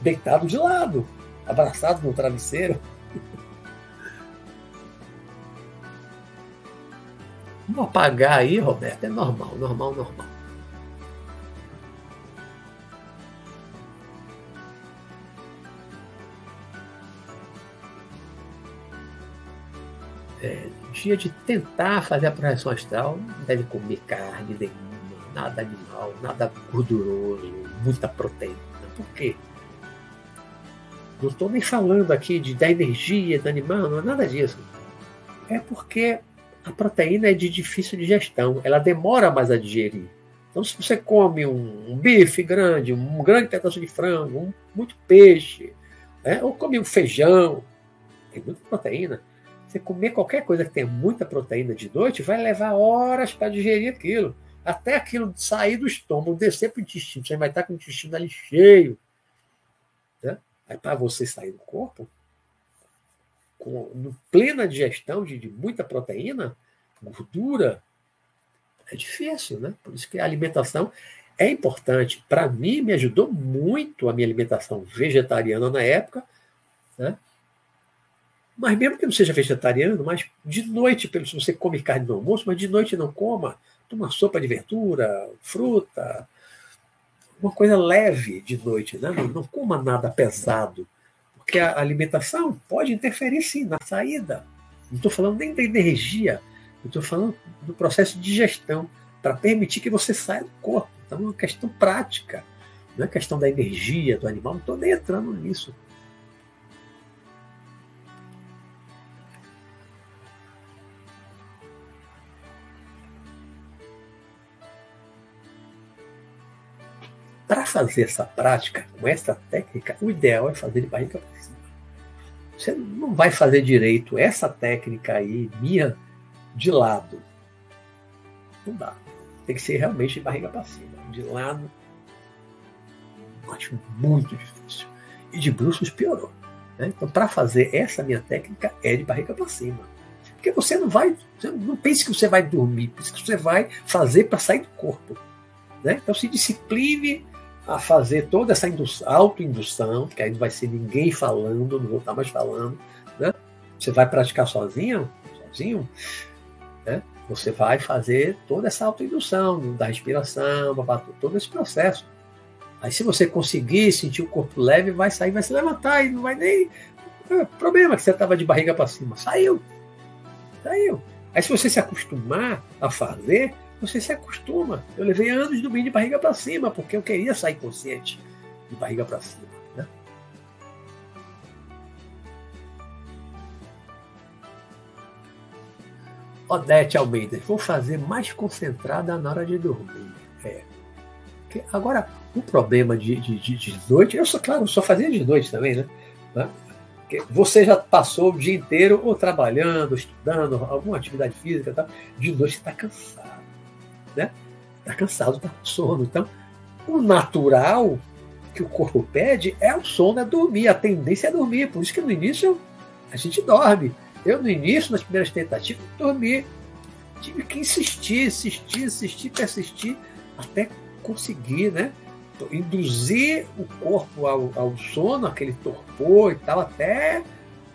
deitado de lado, abraçado no travesseiro. Vamos apagar aí, Roberto, é normal, normal, normal. É, dia de tentar fazer a projeção astral, não deve comer carne nenhuma, nada animal, nada gorduroso, muita proteína. Por quê? Não estou nem falando aqui de, da energia do animal, não é nada disso. É porque a proteína é de difícil digestão, ela demora mais a digerir. Então, se você come um, um bife grande, um grande pedaço de frango, um, muito peixe, né? ou come um feijão, tem muita proteína. Você comer qualquer coisa que tenha muita proteína de noite vai levar horas para digerir aquilo. Até aquilo sair do estômago, descer para o intestino. Você vai estar com o intestino ali cheio. Né? Aí para você sair do corpo, com no plena digestão de, de muita proteína, gordura, é difícil, né? Por isso que a alimentação é importante. Para mim, me ajudou muito a minha alimentação vegetariana na época, né? Mas mesmo que não seja vegetariano, mas de noite, se você come carne no almoço, mas de noite não coma, toma sopa de verdura, fruta, uma coisa leve de noite, né? não, não coma nada pesado, porque a alimentação pode interferir sim na saída. Não estou falando nem da energia, estou falando do processo de digestão, para permitir que você saia do corpo. Então é uma questão prática, não é questão da energia do animal, não estou nem entrando nisso. Para fazer essa prática com essa técnica, o ideal é fazer de barriga para cima. Você não vai fazer direito essa técnica aí, minha, de lado. Não dá. Tem que ser realmente de barriga para cima. De lado, eu acho muito difícil. E de bruços piorou. Né? Então, para fazer essa minha técnica, é de barriga para cima. Porque você não vai, não pense que você vai dormir, pense que você vai fazer para sair do corpo. Né? Então, se discipline a fazer toda essa autoindução, que aí não vai ser ninguém falando, não vou estar mais falando, né? Você vai praticar sozinho, sozinho, né? Você vai fazer toda essa autoindução da respiração, todo esse processo. Aí se você conseguir sentir o corpo leve, vai sair, vai se levantar e não vai nem é, problema que você estava de barriga para cima, saiu, saiu. Aí se você se acostumar a fazer, você se acostuma. Eu levei anos dormir de barriga para cima, porque eu queria sair consciente de barriga para cima. Né? Odete Almeida, vou fazer mais concentrada na hora de dormir. É. Agora, o problema de, de, de, de noite, eu sou, claro, só fazia de noite também, né? Você já passou o dia inteiro ou trabalhando, estudando, alguma atividade física, tá? de noite você está cansado né? Está cansado, está com sono. Então, o natural que o corpo pede é o sono, é dormir. A tendência é dormir. Por isso que no início a gente dorme. Eu, no início, nas primeiras tentativas, dormi. Tive que insistir, insistir, insistir, persistir, até conseguir, né? Induzir o corpo ao, ao sono, aquele torpor e tal, até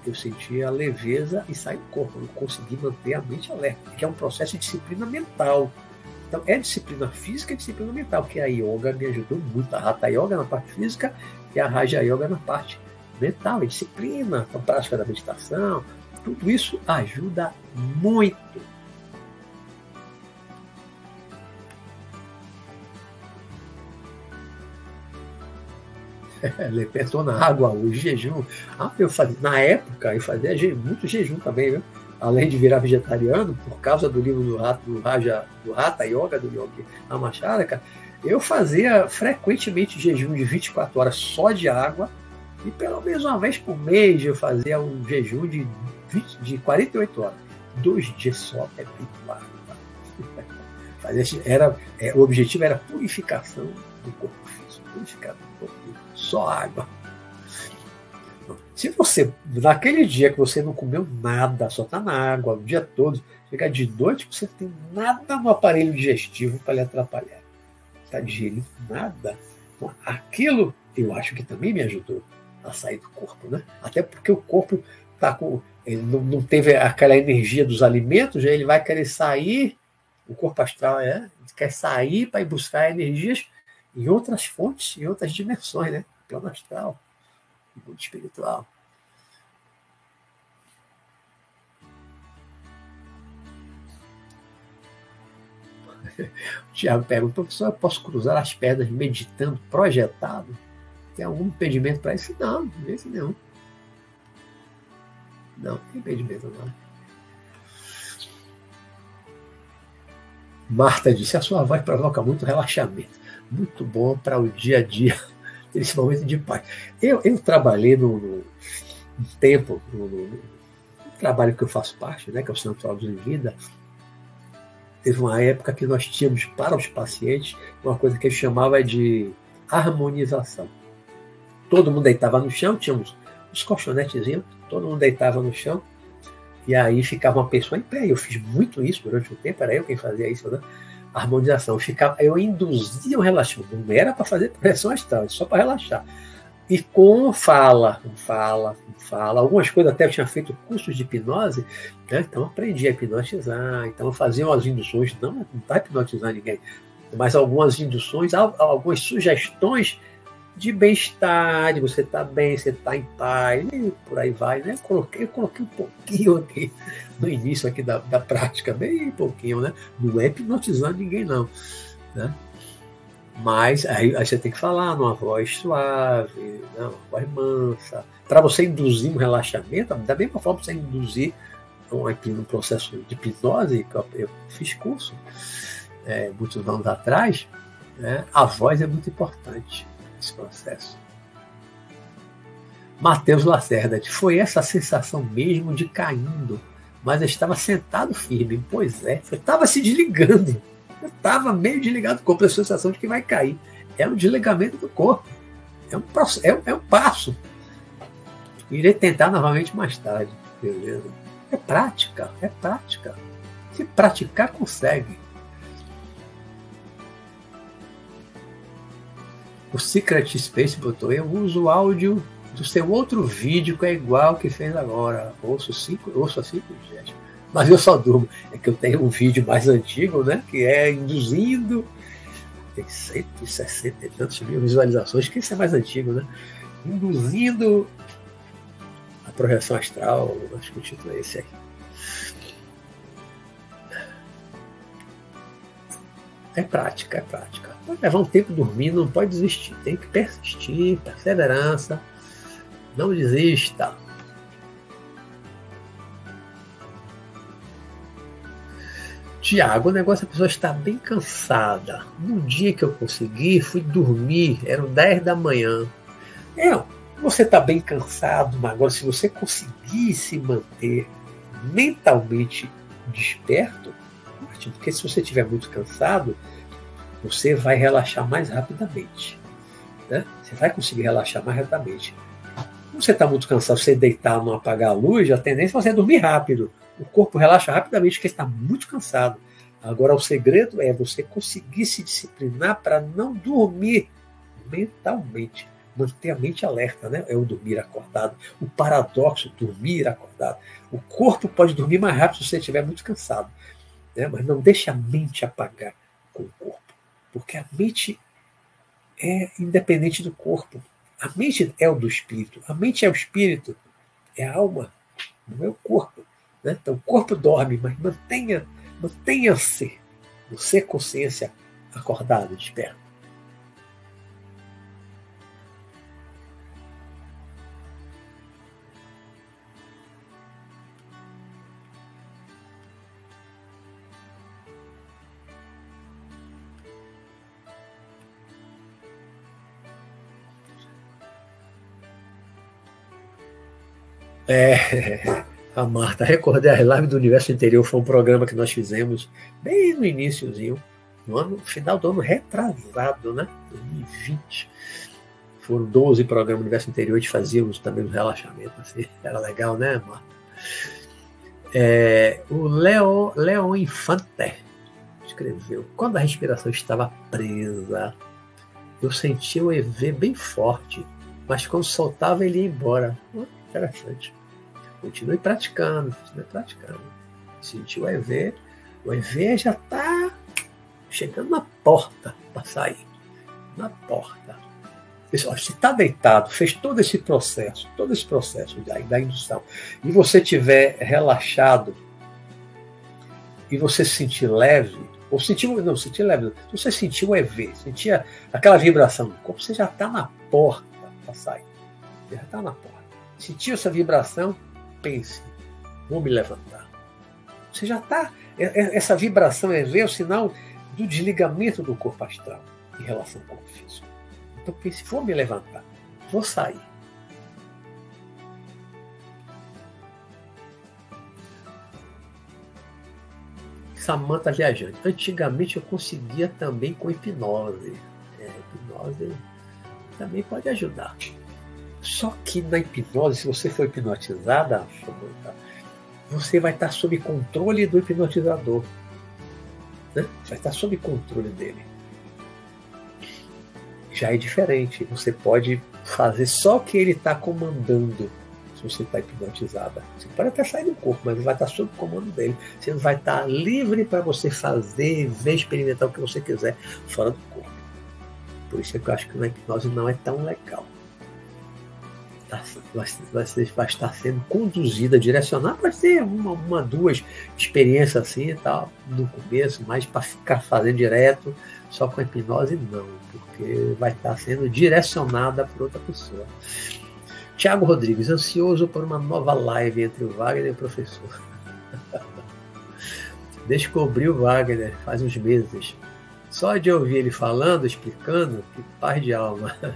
eu sentir a leveza e sair do corpo. Eu consegui manter a mente alerta, que é um processo de disciplina mental. Então, é disciplina física e disciplina mental, que a yoga me ajudou muito. A Hatha Yoga na parte física e a Raja Yoga na parte mental, e disciplina, a prática da meditação. Tudo isso ajuda muito. Lepertou na água, o jejum. Ah, eu fazia, na época, eu fazia muito jejum também, viu? Além de virar vegetariano, por causa do livro do, Rato, do Raja, do Hatha Yoga, do Yogi Amacharaka, eu fazia frequentemente jejum de 24 horas só de água e pelo menos uma vez por mês eu fazia um jejum de, 20, de 48 horas. Dois dias só é muito. Tá? era, é, o objetivo era purificação do corpo físico, purificação do corpo físico, só água. Se você, naquele dia que você não comeu nada, só está na água o dia todo, chega de noite, você não tem nada no aparelho digestivo para lhe atrapalhar. Está digerindo nada. Então, aquilo eu acho que também me ajudou a sair do corpo, né? Até porque o corpo tá com, ele não, não teve aquela energia dos alimentos, ele vai querer sair, o corpo astral é, quer sair para ir buscar energias em outras fontes, em outras dimensões, né? Plano astral mundo espiritual. O Tiago pergunta, professor, eu posso cruzar as pernas meditando, projetado? Tem algum impedimento para isso? Não, esse não. Não, tem impedimento não. Marta disse, a sua voz provoca muito relaxamento. Muito bom para o dia a dia, principalmente de paz. Eu, eu trabalhei no, no tempo, no, no, trabalho que eu faço parte, né, que é o Centro de Vida, teve uma época que nós tínhamos para os pacientes uma coisa que eu chamava de harmonização. Todo mundo deitava no chão, tínhamos os colchonetezinhos, todo mundo deitava no chão, e aí ficava uma pessoa em pé. Eu fiz muito isso durante um tempo, era eu quem fazia isso, né? Harmonização. Eu, ficava, eu induzia o relaxamento, não era para fazer pressão astral, só para relaxar. E com fala, com fala, com fala. Algumas coisas até eu tinha feito cursos de hipnose, né? então aprendi a hipnotizar, então fazia umas induções, não, não está hipnotizando ninguém, mas algumas induções, algumas sugestões de bem-estar, de você estar tá bem, você estar tá em paz, e por aí vai, né? Eu coloquei, eu coloquei um pouquinho aqui no início aqui da, da prática, bem pouquinho, né? Não é hipnotizando ninguém, não. Né? Mas aí, aí, você tem que falar numa voz suave, né? uma voz mansa, para você induzir um relaxamento, da mesma forma você induzir um, um processo de hipnose, que eu, eu fiz curso é, muitos anos atrás, né? a voz é muito importante nesse processo. Mateus Lacerda, foi essa sensação mesmo de caindo, mas eu estava sentado firme. Pois é, eu estava se desligando. Eu estava meio desligado do corpo, a sensação de que vai cair. É um desligamento do corpo. É um, é, é um passo. Irei tentar novamente mais tarde. Beleza? É prática, é prática. Se praticar, consegue. O Secret Space botou: Eu uso o áudio do seu outro vídeo que é igual que fez agora. Ouço cinco, ouço assim, gente. Mas eu só durmo. É que eu tenho um vídeo mais antigo, né? Que é induzindo. Tem 160 e tantos mil visualizações, que isso é mais antigo, né? Induzindo a projeção astral. Acho que o título é esse aí. É prática, é prática. Pode levar um tempo dormindo, não pode desistir. Tem que persistir, perseverança. Não desista. Tiago, o negócio é a pessoa está bem cansada. No dia que eu consegui, fui dormir, eram 10 da manhã. É, você está bem cansado, mas agora se você conseguir se manter mentalmente desperto, porque se você estiver muito cansado, você vai relaxar mais rapidamente. Né? Você vai conseguir relaxar mais rapidamente. Quando você está muito cansado, você deitar, não apagar a luz, a tendência é você dormir rápido. O corpo relaxa rapidamente porque está muito cansado. Agora, o segredo é você conseguir se disciplinar para não dormir mentalmente. Manter a mente alerta, né? É o dormir acordado. O paradoxo, dormir acordado. O corpo pode dormir mais rápido se você estiver muito cansado né? mas não deixe a mente apagar com o corpo, porque a mente é independente do corpo. A mente é o do espírito, a mente é o espírito, é a alma, não é o corpo. Né? Então o corpo dorme, mas mantenha, mantenha-se, você consciência acordada, desperta. É, a Marta, recordei a live do Universo Interior, foi um programa que nós fizemos bem no iníciozinho, no ano, final do ano retrasado, né? 2020. Foram 12 programas do Universo Interior, gente fazíamos também um relaxamento, assim, era legal, né, Marta? É, o Leo, Leon Infante escreveu: Quando a respiração estava presa, eu sentia o EV bem forte, mas quando soltava ele ia embora. Interessante. Continue praticando, continue praticando. Sentiu o EV, o EV já está chegando na porta para sair. Na porta. Se está deitado, fez todo esse processo, todo esse processo da, da indução, e você tiver relaxado, e você se sentir leve, ou sentiu, não, sentiu leve, você sentiu o EV, sentia aquela vibração do corpo, você já está na porta para sair. Já está na porta. Sentiu essa vibração, pense, vou me levantar. Você já está. Essa vibração é o sinal do desligamento do corpo astral em relação ao corpo físico. Então pense, vou me levantar, vou sair. Samanta viajante. Antigamente eu conseguia também com hipnose. É, hipnose também pode ajudar. Só que na hipnose, se você for hipnotizada, você vai estar sob controle do hipnotizador. Né? Vai estar sob controle dele. Já é diferente. Você pode fazer só o que ele está comandando você está hipnotizada. Você pode até sair do corpo, mas vai estar sob o comando dele. Você vai estar livre para você fazer, ver, experimentar o que você quiser fora do corpo. Por isso é que eu acho que a hipnose não é tão legal. Tá, vai, vai, vai estar sendo conduzida, direcionada, pode ser uma, uma, duas experiências assim e tal, no começo, mas para ficar fazendo direto, só com hipnose não, porque vai estar sendo direcionada por outra pessoa. Tiago Rodrigues, ansioso por uma nova live entre o Wagner e o professor. Descobri o Wagner faz uns meses. Só de ouvir ele falando, explicando, que paz de alma.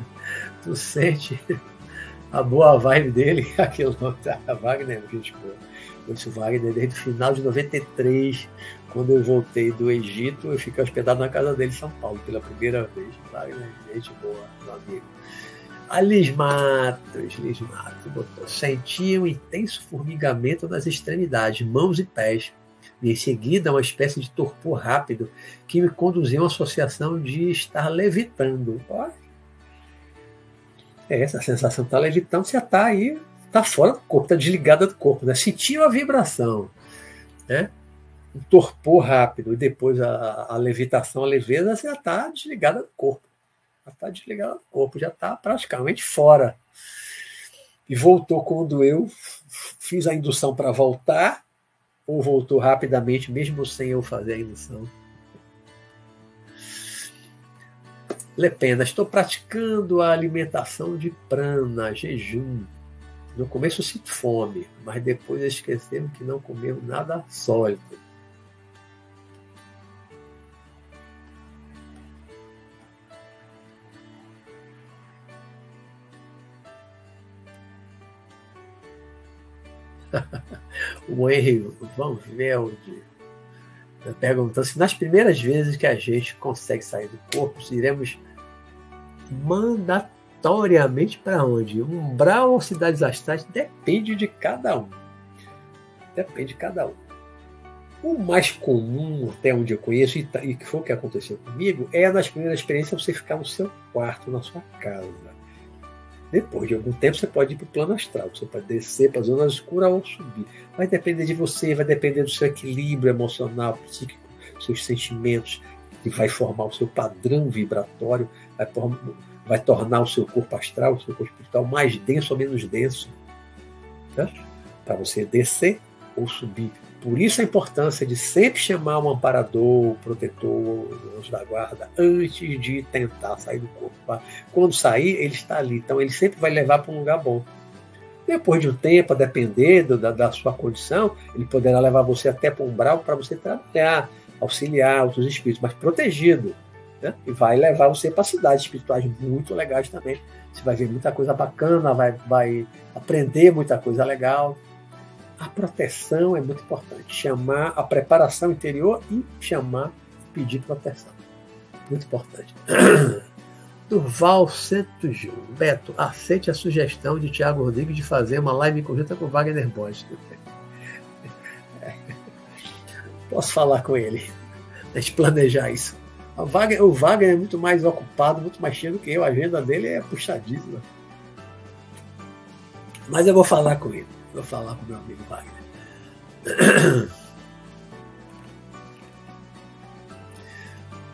Tu sente a boa vibe dele, aquilo a Wagner, gente boa. Conheço Wagner desde o final de 93, quando eu voltei do Egito, eu fiquei hospedado na casa dele em São Paulo pela primeira vez. Wagner, gente boa, meu amigo. A Liz Matos, Liz Matos botou, sentia um intenso formigamento nas extremidades, mãos e pés. E em seguida, uma espécie de torpor rápido que me conduziu a uma associação de estar levitando. É, essa sensação estar levitando, você está aí, está fora do corpo, está desligada do corpo. Né? Sentiu a vibração, né? um torpor rápido, e depois a, a levitação, a leveza, você já está desligada do corpo já está desligado do corpo, já está praticamente fora. E voltou quando eu fiz a indução para voltar, ou voltou rapidamente, mesmo sem eu fazer a indução. Lepena, estou praticando a alimentação de prana, jejum. No começo sinto fome, mas depois esquecemos que não comemos nada sólido. o Henry Van Velde perguntando se nas primeiras vezes que a gente consegue sair do corpo, iremos mandatoriamente para onde? Umbral ou cidades astrais? Depende de cada um. Depende de cada um. O mais comum, até onde eu conheço, e tá, que foi o que aconteceu comigo, é nas primeiras experiências você ficar no seu quarto, na sua casa depois de algum tempo, você pode ir para o plano astral, você pode descer para a zona escura ou subir. Vai depender de você, vai depender do seu equilíbrio emocional, psíquico, seus sentimentos, que vai formar o seu padrão vibratório, vai, vai tornar o seu corpo astral, o seu corpo espiritual mais denso ou menos denso. Para você descer ou subir. Por isso a importância de sempre chamar um amparador, um protetor, um anjo da guarda, antes de tentar sair do corpo. Tá? Quando sair, ele está ali. Então ele sempre vai levar para um lugar bom. Depois de um tempo, a depender da, da sua condição, ele poderá levar você até para um umbral para você trabalhar, auxiliar outros espíritos, mas protegido. Né? E vai levar você para cidades espirituais muito legais também. Você vai ver muita coisa bacana, vai, vai aprender muita coisa legal a proteção é muito importante. Chamar a preparação interior e chamar, pedir proteção. Muito importante. Durval Santos. Beto, aceite a sugestão de Tiago Rodrigues de fazer uma live conjunta com Wagner Borges. Posso falar com ele. A gente planejar isso. O Wagner, o Wagner é muito mais ocupado, muito mais cheio do que eu. A agenda dele é puxadíssima. Mas eu vou falar com ele. Vou falar com meu amigo Wagner.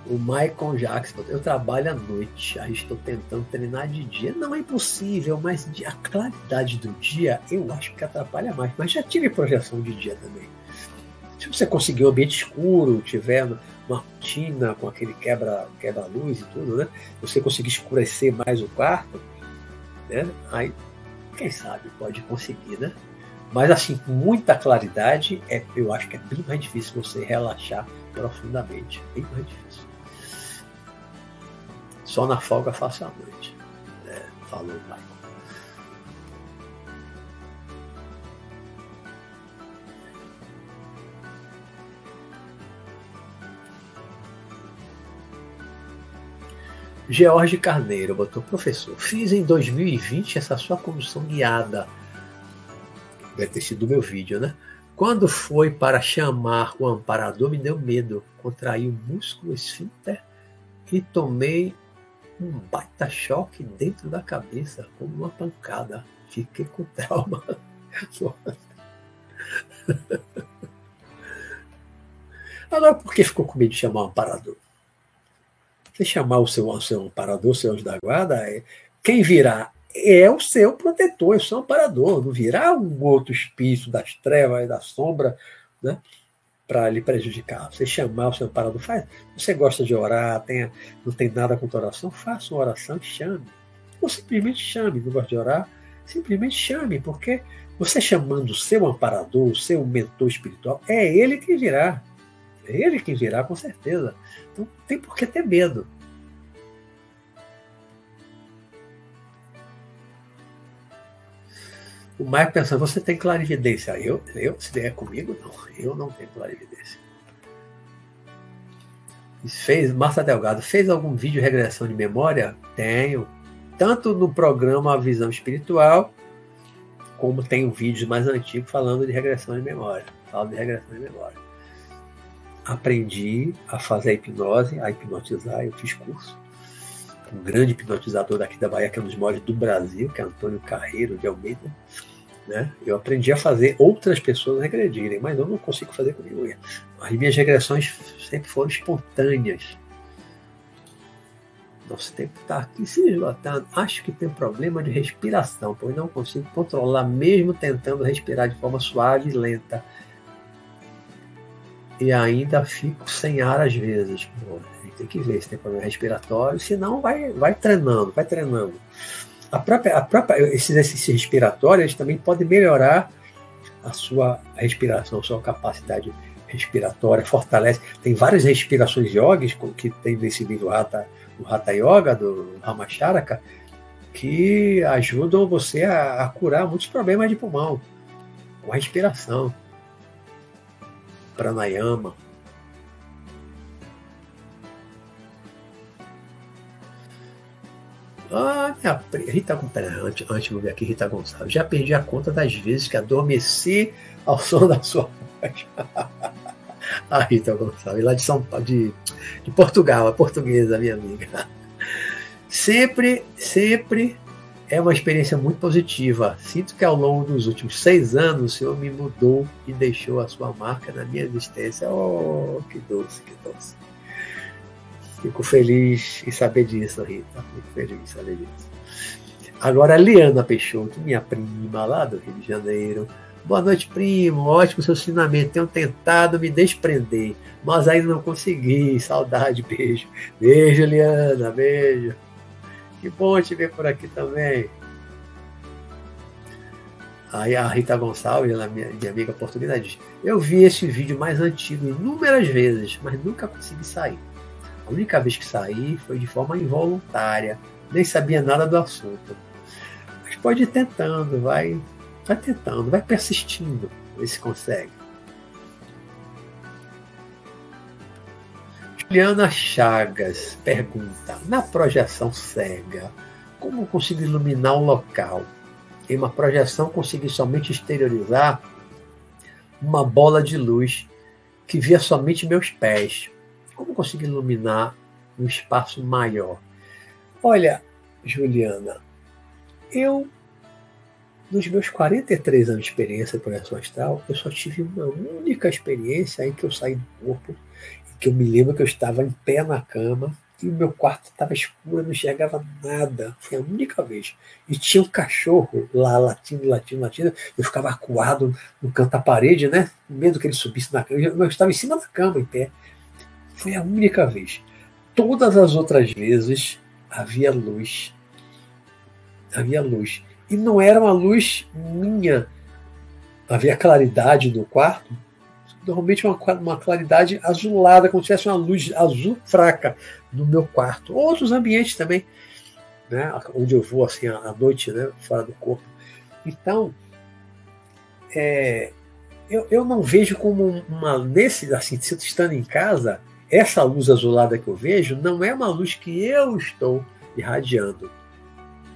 O Michael Jackson, eu trabalho à noite, aí estou tentando treinar de dia. Não é impossível, mas a claridade do dia eu acho que atrapalha mais. Mas já tive projeção de dia também. Se você conseguir um ambiente escuro, tiver uma rotina com aquele quebra, quebra-luz e tudo, né? Você conseguir escurecer mais o quarto, né? Aí, quem sabe, pode conseguir, né? Mas assim, com muita claridade, é, eu acho que é bem mais difícil você relaxar profundamente. Bem mais difícil. Só na folga faça a noite. Né? Falou, Michael. George Carneiro botou, professor, fiz em 2020 essa sua condução guiada. Deve ter sido meu vídeo, né? Quando foi para chamar o amparador, me deu medo. Contraí o músculo esfíncter e tomei um baita choque dentro da cabeça, como uma pancada. Fiquei com trauma. Agora, por que ficou com medo de chamar o amparador? Você chamar o seu, o seu amparador, o seu anjo da guarda, é, quem virá é o seu protetor, é o seu amparador, não virá um outro espírito das trevas e da sombra, né? Para lhe prejudicar. Você chamar o seu amparador, faz. Você gosta de orar, tem, não tem nada contra oração, faça uma oração e chame. Ou simplesmente chame, não gosta de orar, simplesmente chame, porque você chamando o seu amparador, o seu mentor espiritual, é ele que virá. Ele que virá, com certeza. Então tem por que ter medo. O Mike pensando, você tem clarividência. Eu, eu, se vier comigo, não. Eu não tenho clarividência. Fez, Marta Delgado, fez algum vídeo de regressão de memória? Tenho. Tanto no programa Visão Espiritual, como tem um vídeo mais antigo falando de regressão de memória. Falo de regressão de memória aprendi a fazer a hipnose, a hipnotizar, eu fiz curso. Um grande hipnotizador daqui da Bahia, que é um dos maiores do Brasil, que é Antônio Carreiro de Almeida. Né? Eu aprendi a fazer outras pessoas regredirem, mas eu não consigo fazer comigo. As minhas regressões sempre foram espontâneas. Nosso tempo está aqui se esgotando. Acho que tem problema de respiração, pois não consigo controlar, mesmo tentando respirar de forma suave e lenta e ainda fico sem ar às vezes. Pô, tem que ver se tem problema respiratório, senão vai, vai treinando, vai treinando. A própria, a própria, esses exercícios respiratórios também podem melhorar a sua respiração, a sua capacidade respiratória, fortalece. Tem várias respirações yogis que tem nesse livro Hatha, o Hatha Yoga, do Ramacharaka, que ajudam você a, a curar muitos problemas de pulmão, com a respiração pranayama. Ah, minha Rita, antes, antes de ver aqui, Rita Gonçalves. Já perdi a conta das vezes que adormeci ao som da sua voz. a Rita Gonçalves, lá de São Paulo, de, de Portugal, a portuguesa, minha amiga. Sempre, sempre é uma experiência muito positiva. Sinto que ao longo dos últimos seis anos o Senhor me mudou e deixou a sua marca na minha existência. Oh, que doce, que doce. Fico feliz em saber disso, Rita. Fico feliz em saber disso. Agora, Liana Peixoto, minha prima lá do Rio de Janeiro. Boa noite, primo. Ótimo seu ensinamento. Tenho tentado me desprender, mas ainda não consegui. Saudade, beijo. Beijo, Liana. Beijo. Que bom te ver por aqui também. Aí a Rita Gonçalves, ela, minha, minha amiga portuguesa, diz: Eu vi esse vídeo mais antigo inúmeras vezes, mas nunca consegui sair. A única vez que saí foi de forma involuntária, nem sabia nada do assunto. Mas pode ir tentando, vai, vai tentando, vai persistindo, ver se consegue. Juliana Chagas pergunta: na projeção cega, como consigo iluminar o local? Em uma projeção, consegui somente exteriorizar uma bola de luz que via somente meus pés. Como consigo iluminar um espaço maior? Olha, Juliana, eu, nos meus 43 anos de experiência em projeção astral, eu só tive uma única experiência em que eu saí do corpo que eu me lembro que eu estava em pé na cama e o meu quarto estava escuro, eu não enxergava nada. Foi a única vez. E tinha um cachorro lá, latindo, latindo, latindo. Eu ficava acuado no canto da parede, né? Com medo que ele subisse na cama. Eu estava em cima da cama, em pé. Foi a única vez. Todas as outras vezes havia luz. Havia luz. E não era uma luz minha. Havia claridade no quarto. Normalmente uma, uma claridade azulada, como se tivesse uma luz azul fraca no meu quarto. Outros ambientes também, né? onde eu vou assim à noite, né? fora do corpo. Então, é, eu, eu não vejo como uma. Nesse, assim, se estando em casa, essa luz azulada que eu vejo não é uma luz que eu estou irradiando.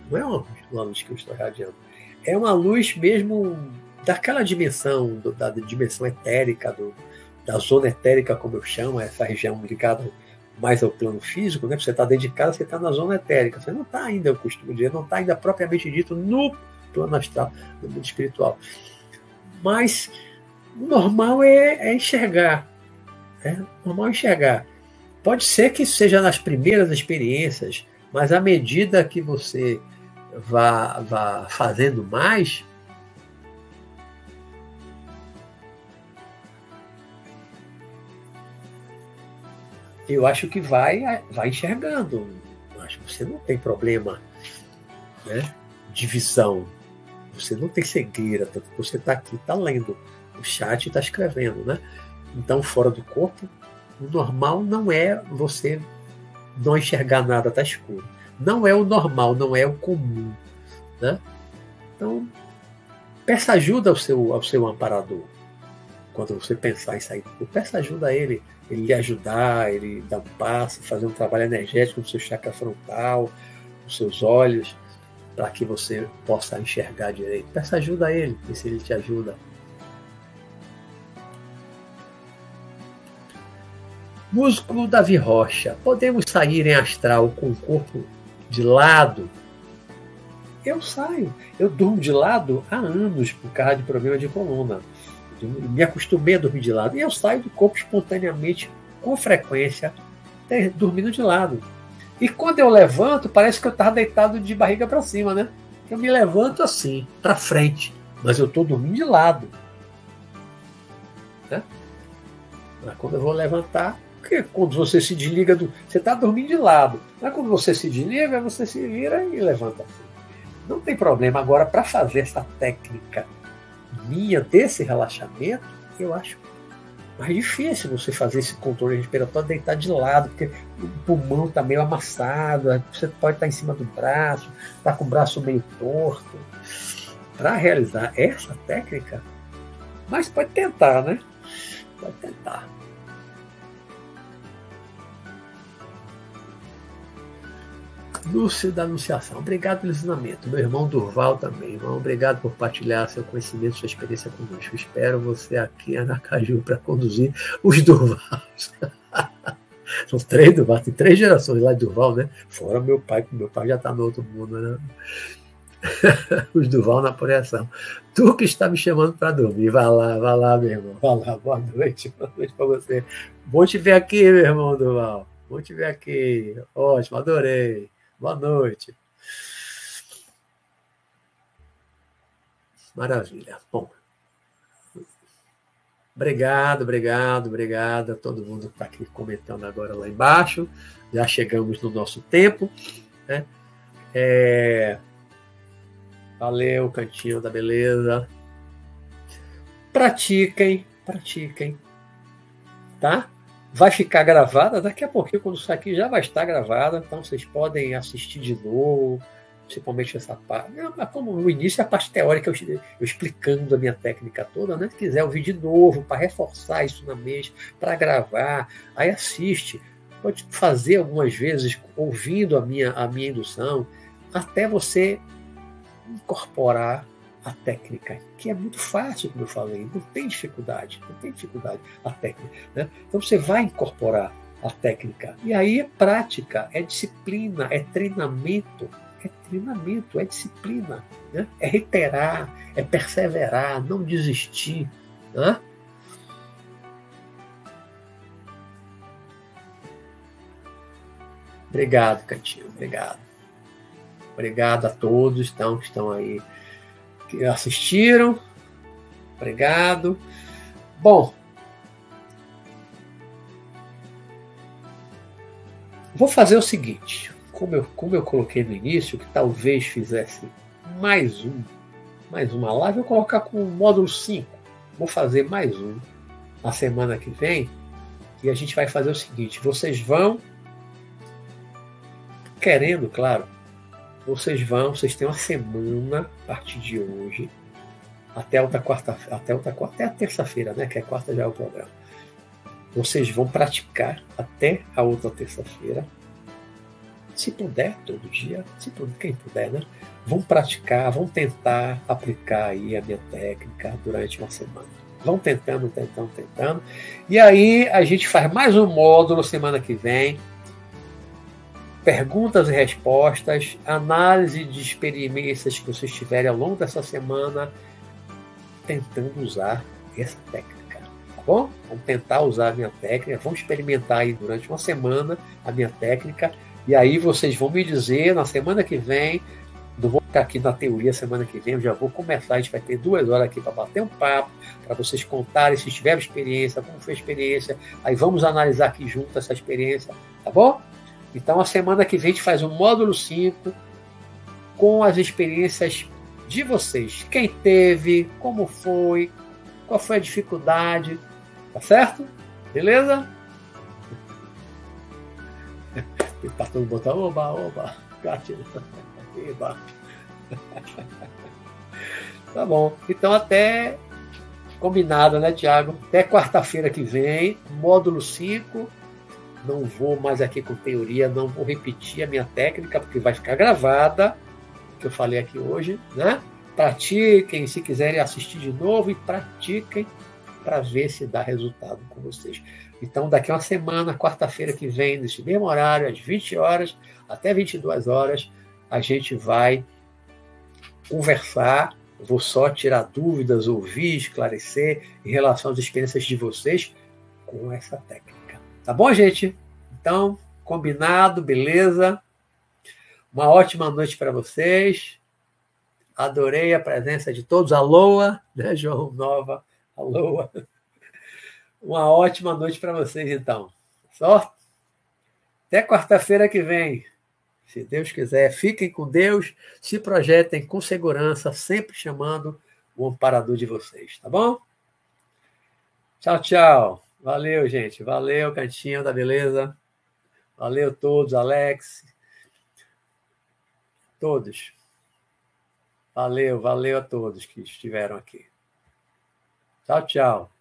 Não é uma, uma luz que eu estou irradiando. É uma luz mesmo daquela dimensão, do, da dimensão etérica, do, da zona etérica, como eu chamo, essa região ligada mais ao plano físico, né? Você está dentro de casa, você está na zona etérica. Você não está ainda, eu costumo dizer, não está ainda propriamente dito no plano astral, no mundo espiritual. Mas o normal é, é enxergar. É normal é enxergar. Pode ser que seja nas primeiras experiências, mas à medida que você vá, vá fazendo mais, eu acho que vai, vai enxergando. Eu acho que você não tem problema né, de visão. Você não tem cegueira, tanto que você está aqui, está lendo o chat está escrevendo, né? Então, fora do corpo, o normal não é você não enxergar nada, tá escuro. Não é o normal, não é o comum, né? Então, peça ajuda ao seu, ao seu amparador. Quando você pensar em sair peça ajuda a ele, ele lhe ajudar, ele dar um passo, fazer um trabalho energético no seu chakra frontal, nos seus olhos, para que você possa enxergar direito. Peça ajuda a ele, ver se ele te ajuda. Músculo Davi Rocha. Podemos sair em astral com o corpo de lado? Eu saio. Eu durmo de lado há anos por causa de problema de coluna. Eu me acostumei a dormir de lado. E eu saio do corpo espontaneamente, com frequência, dormindo de lado. E quando eu levanto, parece que eu estava deitado de barriga para cima, né? Eu me levanto assim, para frente. Mas eu estou dormindo de lado. Né? Mas quando eu vou levantar, porque quando você se desliga do. Você está dormindo de lado. Mas quando você se desliga, você se vira e levanta assim. Não tem problema. Agora, para fazer essa técnica desse relaxamento, eu acho mais difícil você fazer esse controle respiratório deitar de lado, porque o pulmão está meio amassado, você pode estar tá em cima do braço, está com o braço meio torto. Para realizar essa técnica, mas pode tentar, né? Pode tentar. Lúcio da Anunciação, obrigado pelo ensinamento. Meu irmão Durval também. Irmão, obrigado por partilhar seu conhecimento, sua experiência conosco. Espero você aqui Anacaju para conduzir os Durvals. São três Durval, tem três gerações lá de Durval, né? Fora meu pai, que meu pai já está no outro mundo, né? os Durval na projeção. Tu que está me chamando para dormir, vai lá, vai lá, meu irmão. Vai lá, boa noite, boa noite para você. Bom te ver aqui, meu irmão Durval. Bom te ver aqui. Ótimo, adorei. Boa noite. Maravilha. Bom, obrigado, obrigado, obrigado a todo mundo que está aqui comentando agora lá embaixo. Já chegamos no nosso tempo. Né? É... Valeu, cantinho da beleza. Pratiquem, pratiquem. Tá? Vai ficar gravada. Daqui a pouquinho, quando isso aqui, já vai estar gravada. Então vocês podem assistir de novo, principalmente essa parte. Como no início, a parte teórica, eu, eu explicando a minha técnica toda, né? Se quiser ouvir de novo, para reforçar isso na mente, para gravar, aí assiste. Pode fazer algumas vezes, ouvindo a minha, a minha indução, até você incorporar a técnica, que é muito fácil, como eu falei, não tem dificuldade, não tem dificuldade a técnica. Né? Então você vai incorporar a técnica. E aí é prática, é disciplina, é treinamento, é treinamento, é disciplina, né? é reiterar, é perseverar, não desistir. Né? Obrigado, Cantinho, obrigado. Obrigado a todos então, que estão aí que assistiram. Obrigado. Bom, Vou fazer o seguinte, como eu, como eu coloquei no início, que talvez fizesse mais um, mais uma live, eu vou colocar com o módulo 5. Vou fazer mais um na semana que vem. E a gente vai fazer o seguinte: vocês vão, querendo, claro, vocês vão, vocês têm uma semana a partir de hoje, até outra quarta, até outra quarta, até a terça-feira, né? Que é quarta já é o programa. Vocês vão praticar até a outra terça-feira. Se puder, todo dia, se puder, quem puder, né? Vão praticar, vão tentar aplicar aí a minha técnica durante uma semana. Vão tentando, tentando, tentando. E aí a gente faz mais um módulo semana que vem. Perguntas e respostas, análise de experiências que vocês tiverem ao longo dessa semana, tentando usar essa técnica bom? Vamos tentar usar a minha técnica, vamos experimentar aí durante uma semana a minha técnica, e aí vocês vão me dizer na semana que vem, não vou ficar aqui na teoria semana que vem, eu já vou começar, a gente vai ter duas horas aqui para bater um papo, para vocês contarem se tiveram experiência, como foi a experiência, aí vamos analisar aqui junto essa experiência, tá bom? Então a semana que vem a gente faz um módulo 5 com as experiências de vocês. Quem teve, como foi, qual foi a dificuldade, Tá certo? Beleza? Apertando o botão, oba, oba, gatilho. Tá bom. Então até combinado, né, Tiago? Até quarta-feira que vem, módulo 5. Não vou mais aqui com teoria, não vou repetir a minha técnica, porque vai ficar gravada, que eu falei aqui hoje, né? Pratiquem, se quiserem assistir de novo, e pratiquem para ver se dá resultado com vocês. Então, daqui a uma semana, quarta-feira que vem, nesse mesmo horário, às 20 horas até 22 horas, a gente vai conversar. Vou só tirar dúvidas, ouvir, esclarecer em relação às experiências de vocês com essa técnica. Tá bom, gente? Então, combinado, beleza? Uma ótima noite para vocês. Adorei a presença de todos. Aloa, né, João Nova? Alô. Uma ótima noite para vocês, então. Só até quarta-feira que vem. Se Deus quiser, fiquem com Deus, se projetem com segurança, sempre chamando o amparador de vocês, tá bom? Tchau, tchau. Valeu, gente. Valeu, Cantinho da Beleza. Valeu todos, Alex. Todos. Valeu, valeu a todos que estiveram aqui. Tchau, tchau.